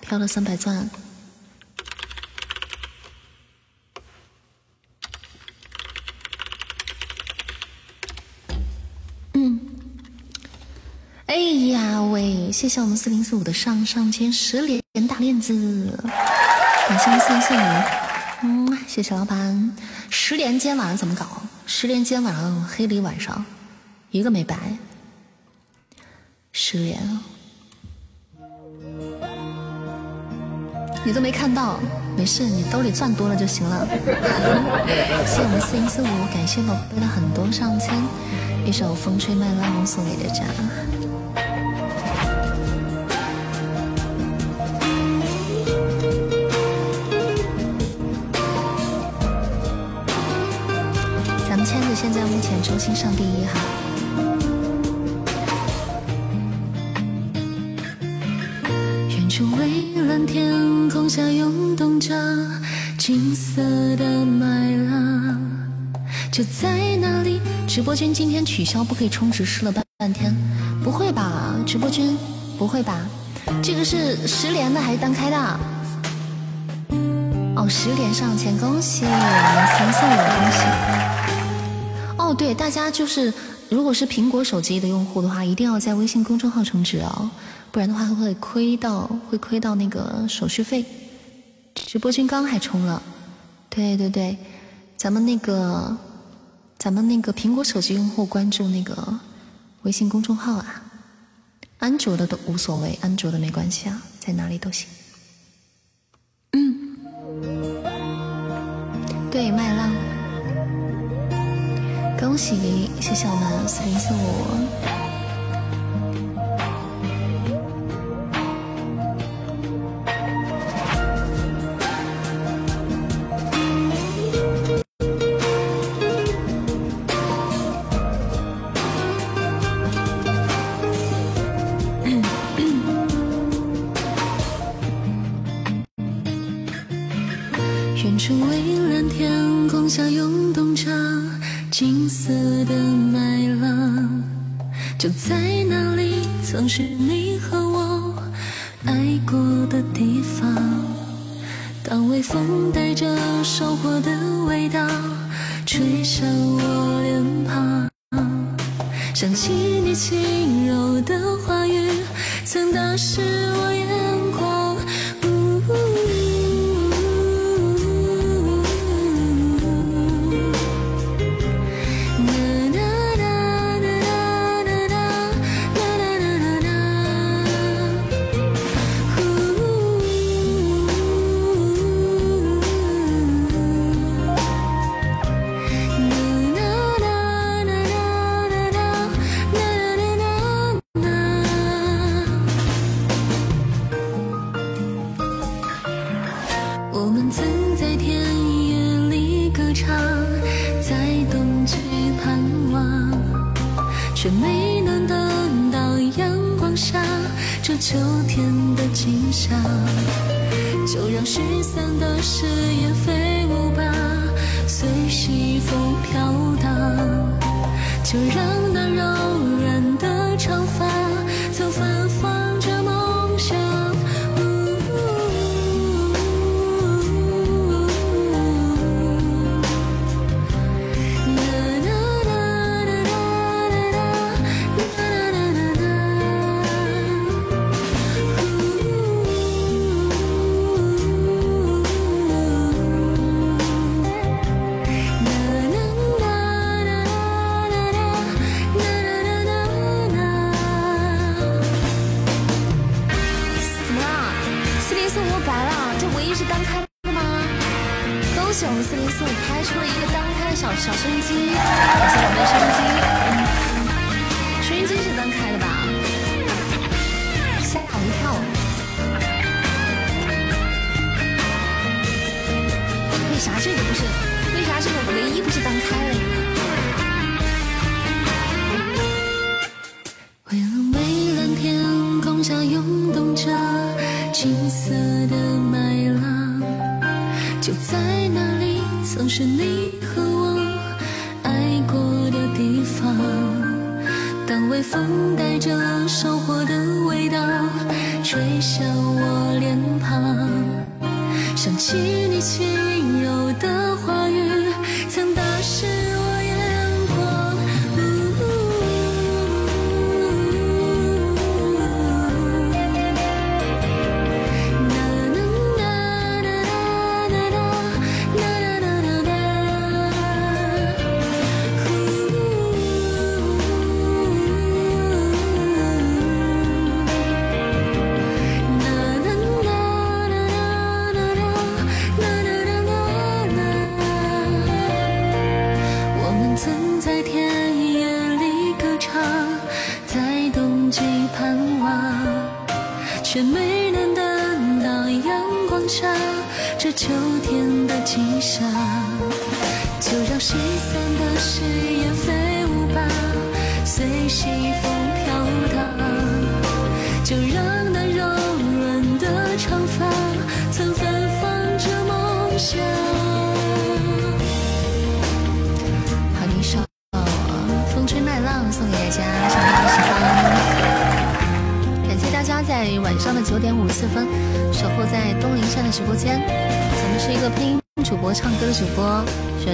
飘了三百钻。哎呀喂！谢谢我们四零四五的上上签十连大链子，感谢我们四零四五。嗯，谢谢老板。十连今天晚上怎么搞？十连今天晚上黑了一晚上，一个没白。十连。你都没看到，没事，你兜里赚多了就行了。谢谢我们四零四五，感谢宝贝的很多上签，一首《风吹麦浪》送给大家。现在目前中心上第一哈。远处蔚蓝天空下涌动着金色的麦浪，就在那里。直播间今天取消，不可以充值，试了半半天。不会吧，直播间不会吧？这个是十连的还是单开的？哦，十连上前，恭喜三四五，恭喜。哦，对，大家就是，如果是苹果手机的用户的话，一定要在微信公众号充值哦。不然的话会亏到，会亏到那个手续费。直播间刚还充了，对对对，咱们那个，咱们那个苹果手机用户关注那个微信公众号啊，安卓的都无所谓，安卓的没关系啊，在哪里都行。嗯，对，麦浪，恭喜，谢谢我们四零四五。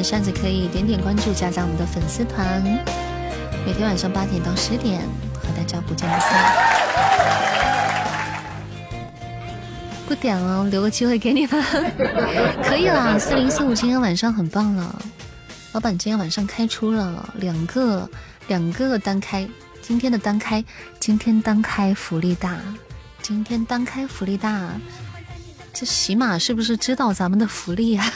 下次可以点点关注，加加我们的粉丝团。每天晚上八点到十点和大家不见不散。不点了，留个机会给你们。可以啦，四零四五今天晚上很棒了。老板今天晚上开出了两个两个单开，今天的单开，今天单开福利大，今天单开福利大，这喜马是不是知道咱们的福利啊？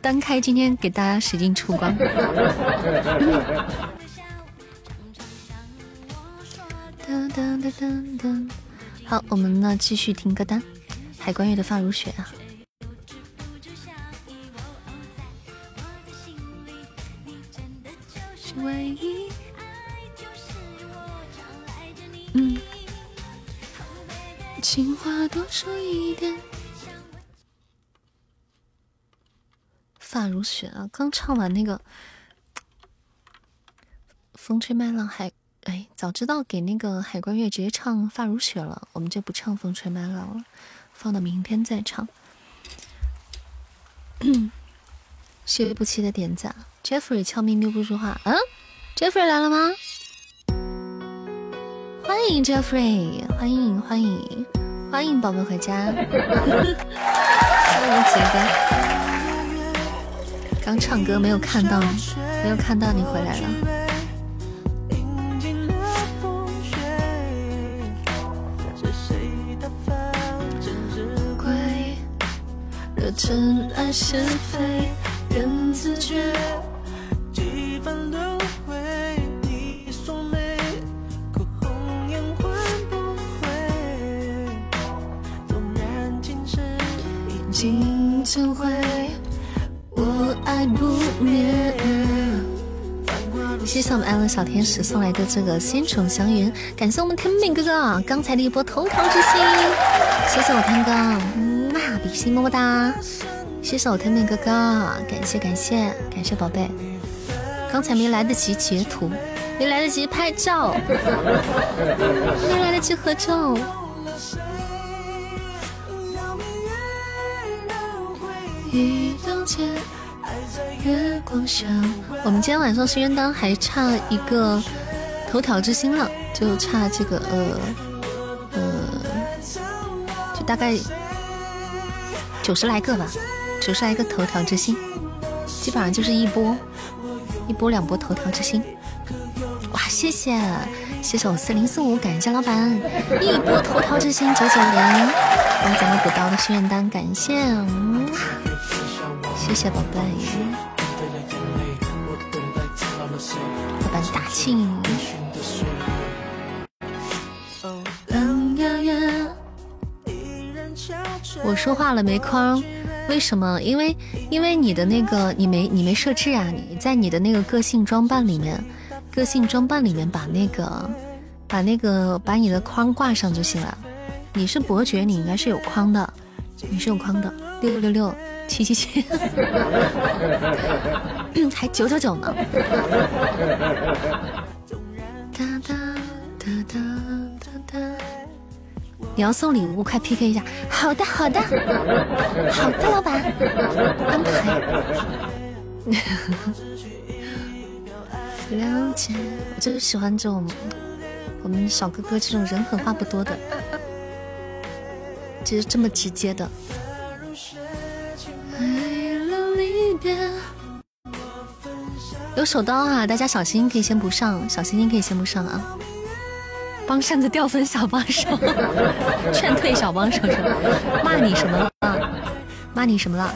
单开今天给大家使劲出光。噔噔噔噔噔，好，我们呢继续听歌单，海关月的发如雪啊。是唯一。嗯，情话多说一点。发如雪啊，刚唱完那个风吹麦浪海，哎，早知道给那个海关月直接唱发如雪了，我们就不唱风吹麦浪了，放到明天再唱。谢谢不期的点赞，Jeffrey 悄咪咪不说话，嗯，Jeffrey 来了吗？欢迎 Jeffrey，欢迎欢迎欢迎宝贝回家，欢迎杰哥。刚唱歌没有看到，没有看到你回来了。饮尽了风雪，是非，人自觉。几番轮回，你说美，口红颜换不回。纵然今生已尽成灰，我爱不灭。谢谢我们安乐小天使送来的这个仙宠祥云，感谢我们天命哥哥刚才的一波头条之心，谢谢我天哥，嗯嘛，比心么么哒，谢谢我天命哥哥，感谢感谢感谢宝贝，刚才没来得及截图，没来得及拍照，没来得及合照。一刀切，爱在月光下。我们今天晚上心愿单还差一个头条之星了，就差这个呃呃，就大概九十来个吧，九十来个头条之星，基本上就是一波一波两波头条之星。哇，谢谢谢谢我四零四五，感谢老板一波头条之星九九零，帮咱们补刀的心愿单，感谢。嗯谢谢宝贝，老板大庆。我说话了没框？为什么？因为因为你的那个你没你没设置啊！你在你的那个个性装扮里面，个性装扮里面把那个把那个把你的框挂上就行了。你是伯爵，你应该是有框的，你是有框的。六六六。七七七，还九九九呢。你要送礼物，快 PK 一下。好的，好的，好的，老板安排。了解，我就是喜欢这种我们小哥哥这种人狠话不多的，就是这么直接的。有手刀啊，大家小心，可以先不上，小心心可以先不上啊。帮扇子掉分小帮手，劝退小帮手是骂你什么了？骂你什么了？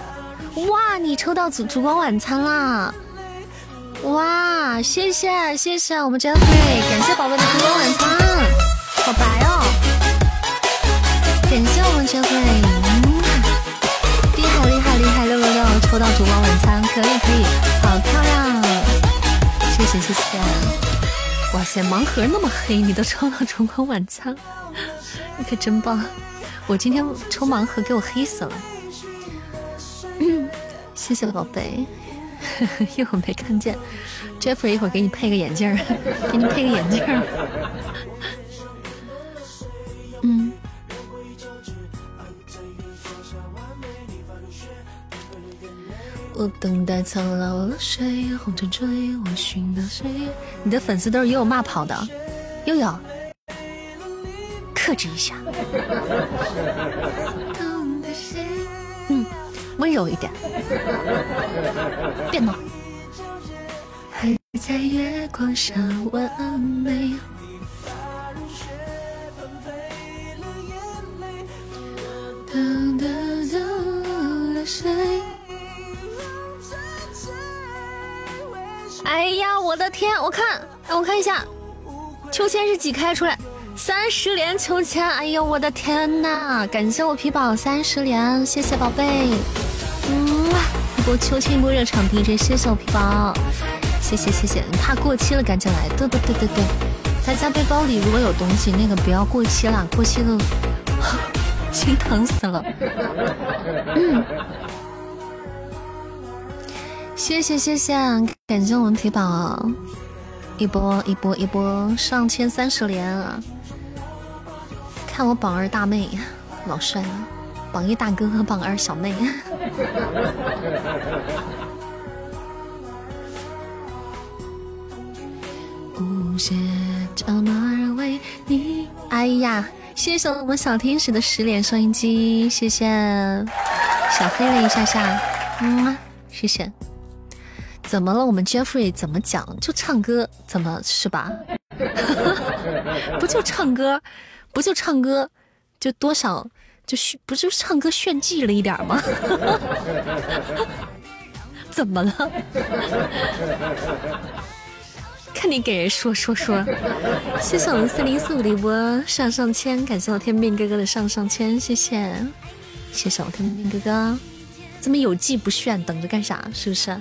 哇，你抽到烛烛光晚餐啦！哇，谢谢谢谢我们 Jeffrey，感谢宝贝的烛光晚餐，好白哦！感谢我们 Jeffrey，抽到烛光晚餐，可以可以，好漂亮！谢谢谢谢，哇塞，盲盒那么黑，你都抽到烛光晚餐，你可真棒！我今天抽盲盒给我黑死了，嗯，谢谢宝贝，一会儿没看见，Jeffrey 一会儿给你配个眼镜儿 给你配个眼镜儿。我等待苍老了谁？红尘追我寻到谁？你的粉丝都是悠悠骂跑的，悠悠，克制一下。嗯，温柔一点，别闹。还在月光下完美。等等等了谁？哎呀，我的天！我看，让我看一下，秋千是几开出来？三十连秋千！哎呦，我的天呐！感谢我皮宝三十连，谢谢宝贝。嗯，一波秋千，一波热场 DJ，谢谢我皮宝，谢谢谢谢。你怕过期了，赶紧来！对对对对对，大家背包里如果有东西，那个不要过期了，过期了 心疼死了。嗯。谢谢谢谢，感谢我们皮宝，一波一波一波上千三十连啊！看我榜二大妹老帅了，榜一大哥和榜二小妹。无邪角马为你，哎呀，谢谢我们小天使的十连收音机，谢谢，小黑了一下下，嗯，谢谢。怎么了？我们 Jeffrey 怎么讲？就唱歌，怎么是吧？不就唱歌，不就唱歌，就多少就炫，不就唱歌炫技了一点吗？怎么了？看你给人说说说。谢谢我们四零四五的一波上上签，感谢我天命哥哥的上上签，谢谢，谢谢我天命哥哥。这么有技不炫，等着干啥？是不是？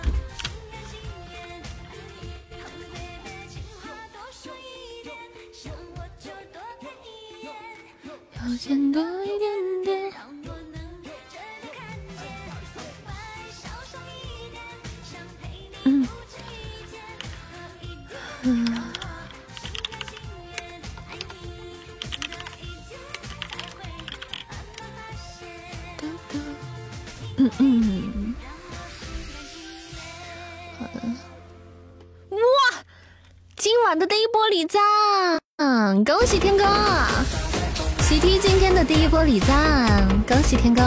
要见多礼赞，恭喜天哥，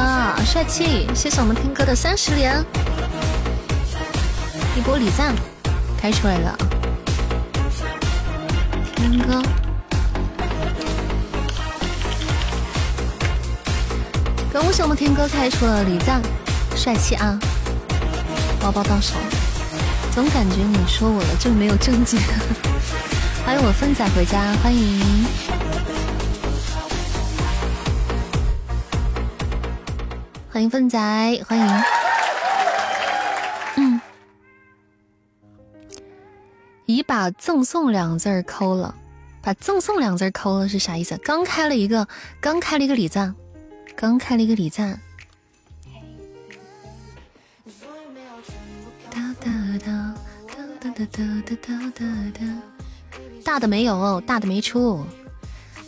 帅气！谢谢我们天哥的三十连，一波礼赞开出来了，天哥，恭喜我们天哥开出了礼赞，帅气啊！包包到手，总感觉你说我了就没有证据。欢迎我芬仔回家，欢迎。欢迎粪仔，欢迎。嗯，已把赠送两字抠了，把赠送两字抠了是啥意思？刚开了一个，刚开了一个礼赞，刚开了一个礼赞。大的没有，大的没出，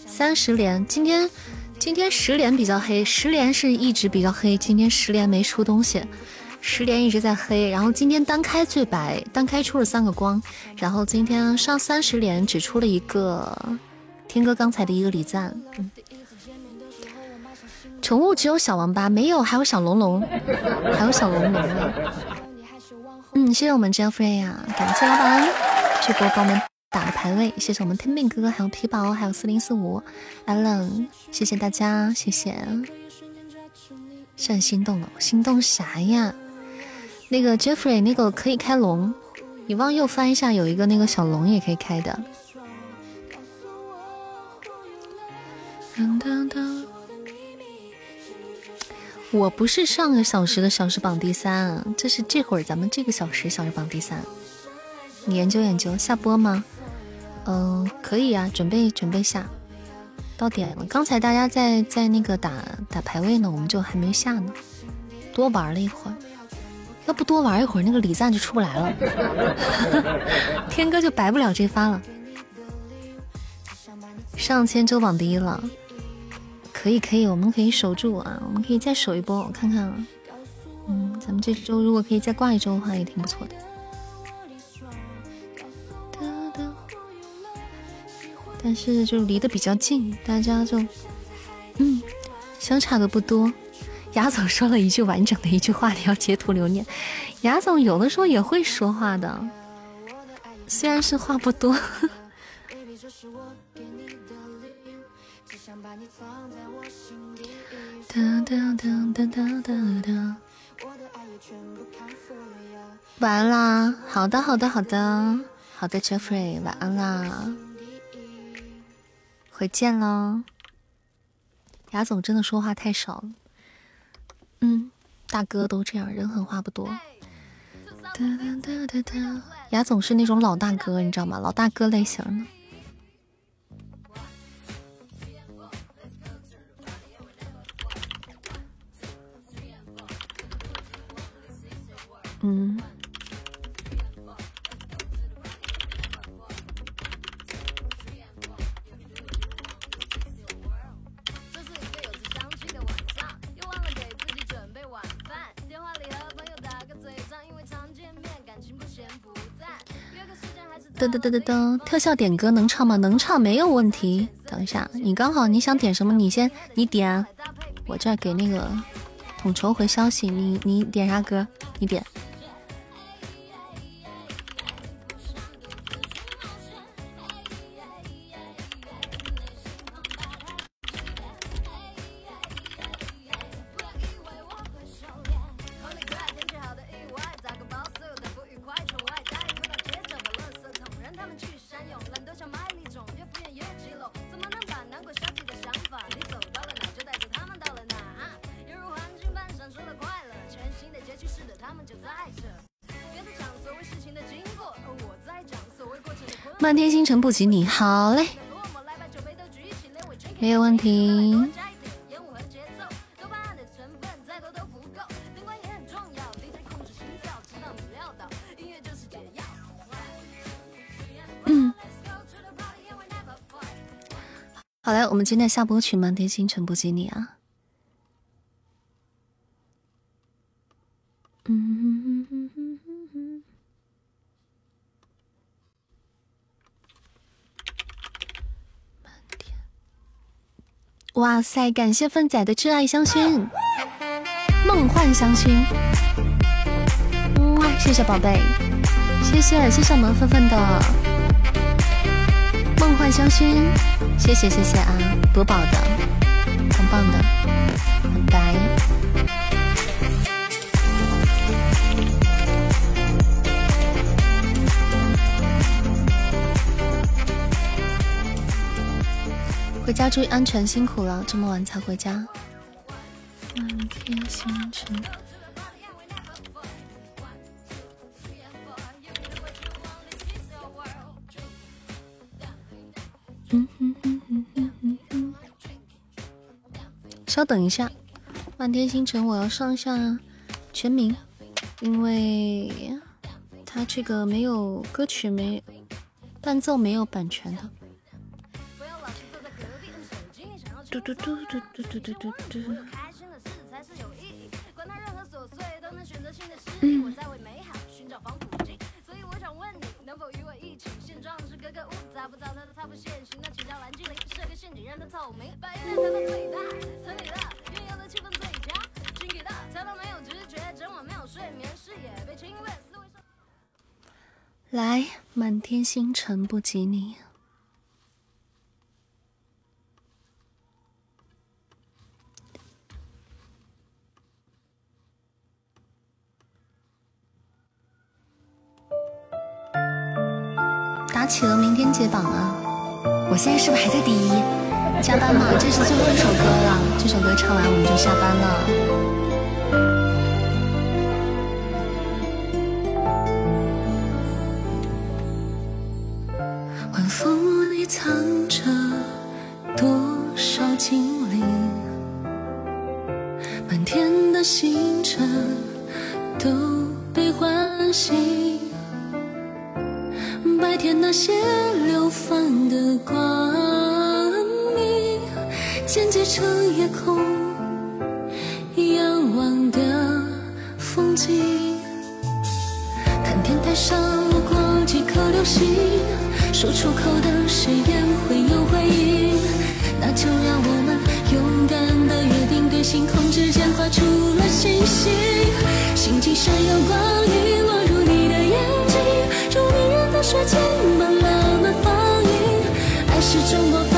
三十连，今天。今天十连比较黑，十连是一直比较黑。今天十连没出东西，十连一直在黑。然后今天单开最白，单开出了三个光。然后今天上三十连只出了一个天哥刚才的一个礼赞。宠物只有小王八，没有还有小龙龙，还有小龙龙呢。嗯，谢谢我们 Jeffrey 呀，感谢老板这波帮我们。打的排位，谢谢我们天命哥哥，还有皮宝，还有四零四五，Allen，谢谢大家，谢谢。是很心动了，心动啥呀？那个 Jeffrey，那个可以开龙，你往右翻一下，有一个那个小龙也可以开的。我不是上个小时的小时榜第三，这是这会儿咱们这个小时小时榜第三。你研究研究，下播吗？嗯，可以啊，准备准备下，到点了。刚才大家在在那个打打排位呢，我们就还没下呢，多玩了一会儿。要不多玩一会儿，那个礼赞就出不来了，天哥就白不了这发了。上千周榜第一了，可以可以，我们可以守住啊，我们可以再守一波，我看看啊。嗯，咱们这周如果可以再挂一周的话，也挺不错的。但是就离得比较近，大家就嗯相差的不多。雅总说了一句完整的一句话，你要截图留念。雅总有的时候也会说话的，虽然是话不多。晚安啦，好的好的好的好的，Jeffrey，晚安啦。回见喽，雅总真的说话太少了。嗯，大哥都这样，人狠话不多。雅总是那种老大哥，你知道吗？老大哥类型的。嗯。噔噔噔噔噔，特效点歌能唱吗？能唱，没有问题。等一下，你刚好你想点什么？你先你点，我这给那个统筹回消息。你你点啥歌？你点。漫天星辰不及你，好嘞，没有问题。好嘞，我们今天下播曲《漫天星辰不及你》啊。哇塞！感谢粪仔的挚爱香薰，梦幻香薰。哇，谢谢宝贝，谢谢谢谢我们粪粪的梦幻香薰，谢谢谢谢啊，夺宝的，家注意安全，辛苦了，这么晚才回家。满天星辰。嗯哼哼哼哼哼哼。稍等一下，漫天星辰，我要上一下全名，因为他这个没有歌曲，没伴奏，没有版权的。嘟嘟嘟嘟嘟嘟嘟嘟嘟。嗯。来，满天星辰不及你。起了明天解榜啊！我现在是不是还在第一？加班吗，这是最后一首歌了，这首歌唱完我们就下班了。晚风里藏着多少精灵，满天的星辰都被唤醒。白天那些流放的光明，剪辑成夜空仰望的风景。看天台上路过几颗流星，说出口的誓言会有回应。那就让我们勇敢的约定，对星空之间画出了星星。星际闪耀光影落入你的眼睛。如明说肩膀浪漫丰盈爱是种魔法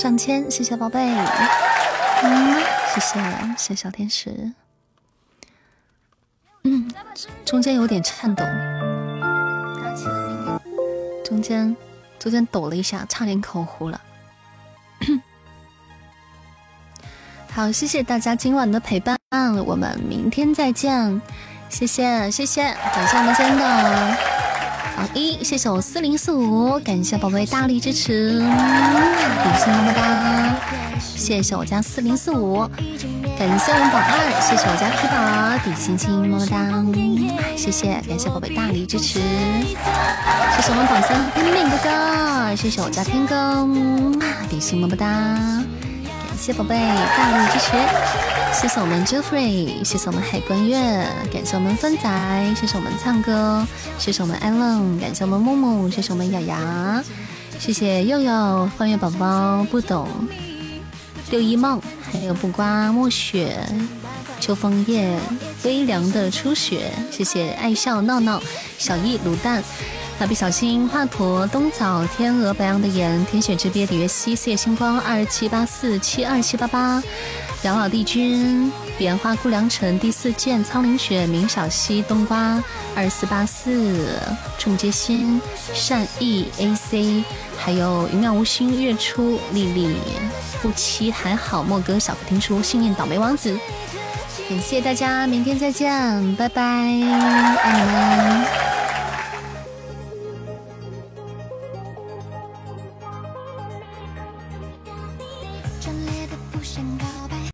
上千，谢谢宝贝，嗯，谢谢谢谢小天使。嗯，中间有点颤抖，中间中间抖了一下，差点口糊了。好，谢谢大家今晚的陪伴，我们明天再见。谢谢谢谢，感谢我们今天的好一，谢谢我四零四五，感谢宝贝大力支持，比心么么哒，谢谢我家四零四五，感谢我们榜二，谢谢我家皮宝，比心心么么哒，谢谢感谢宝贝大力支持，谢谢我们榜三天命哥哥，谢谢我家天哥，比心么么哒。谢谢宝贝大力支持，谢谢我们 Jeffrey，谢谢我们海关月，感谢我们芬仔，谢谢我们唱歌，谢谢我们 Allen，感谢我们木木，谢谢我们雅雅，谢谢佑佑，欢月宝宝不懂，六一梦，还有不刮墨雪，秋枫叶，微凉的初雪，谢谢爱笑闹闹，小易卤蛋。蜡笔小新、华佗、冬枣、天鹅、白羊的眼、天选之鳖、李月溪、四叶星光、二七八四七二七八八、养老帝君、彼岸花、顾良辰、第四剑、苍林雪、明小溪、冬瓜、二四八四、众皆心、善意 AC，还有云妙无心、月初、丽丽、不期还好、莫哥、小福听书、幸运倒霉王子，感谢大家，明天再见，拜拜，爱你们。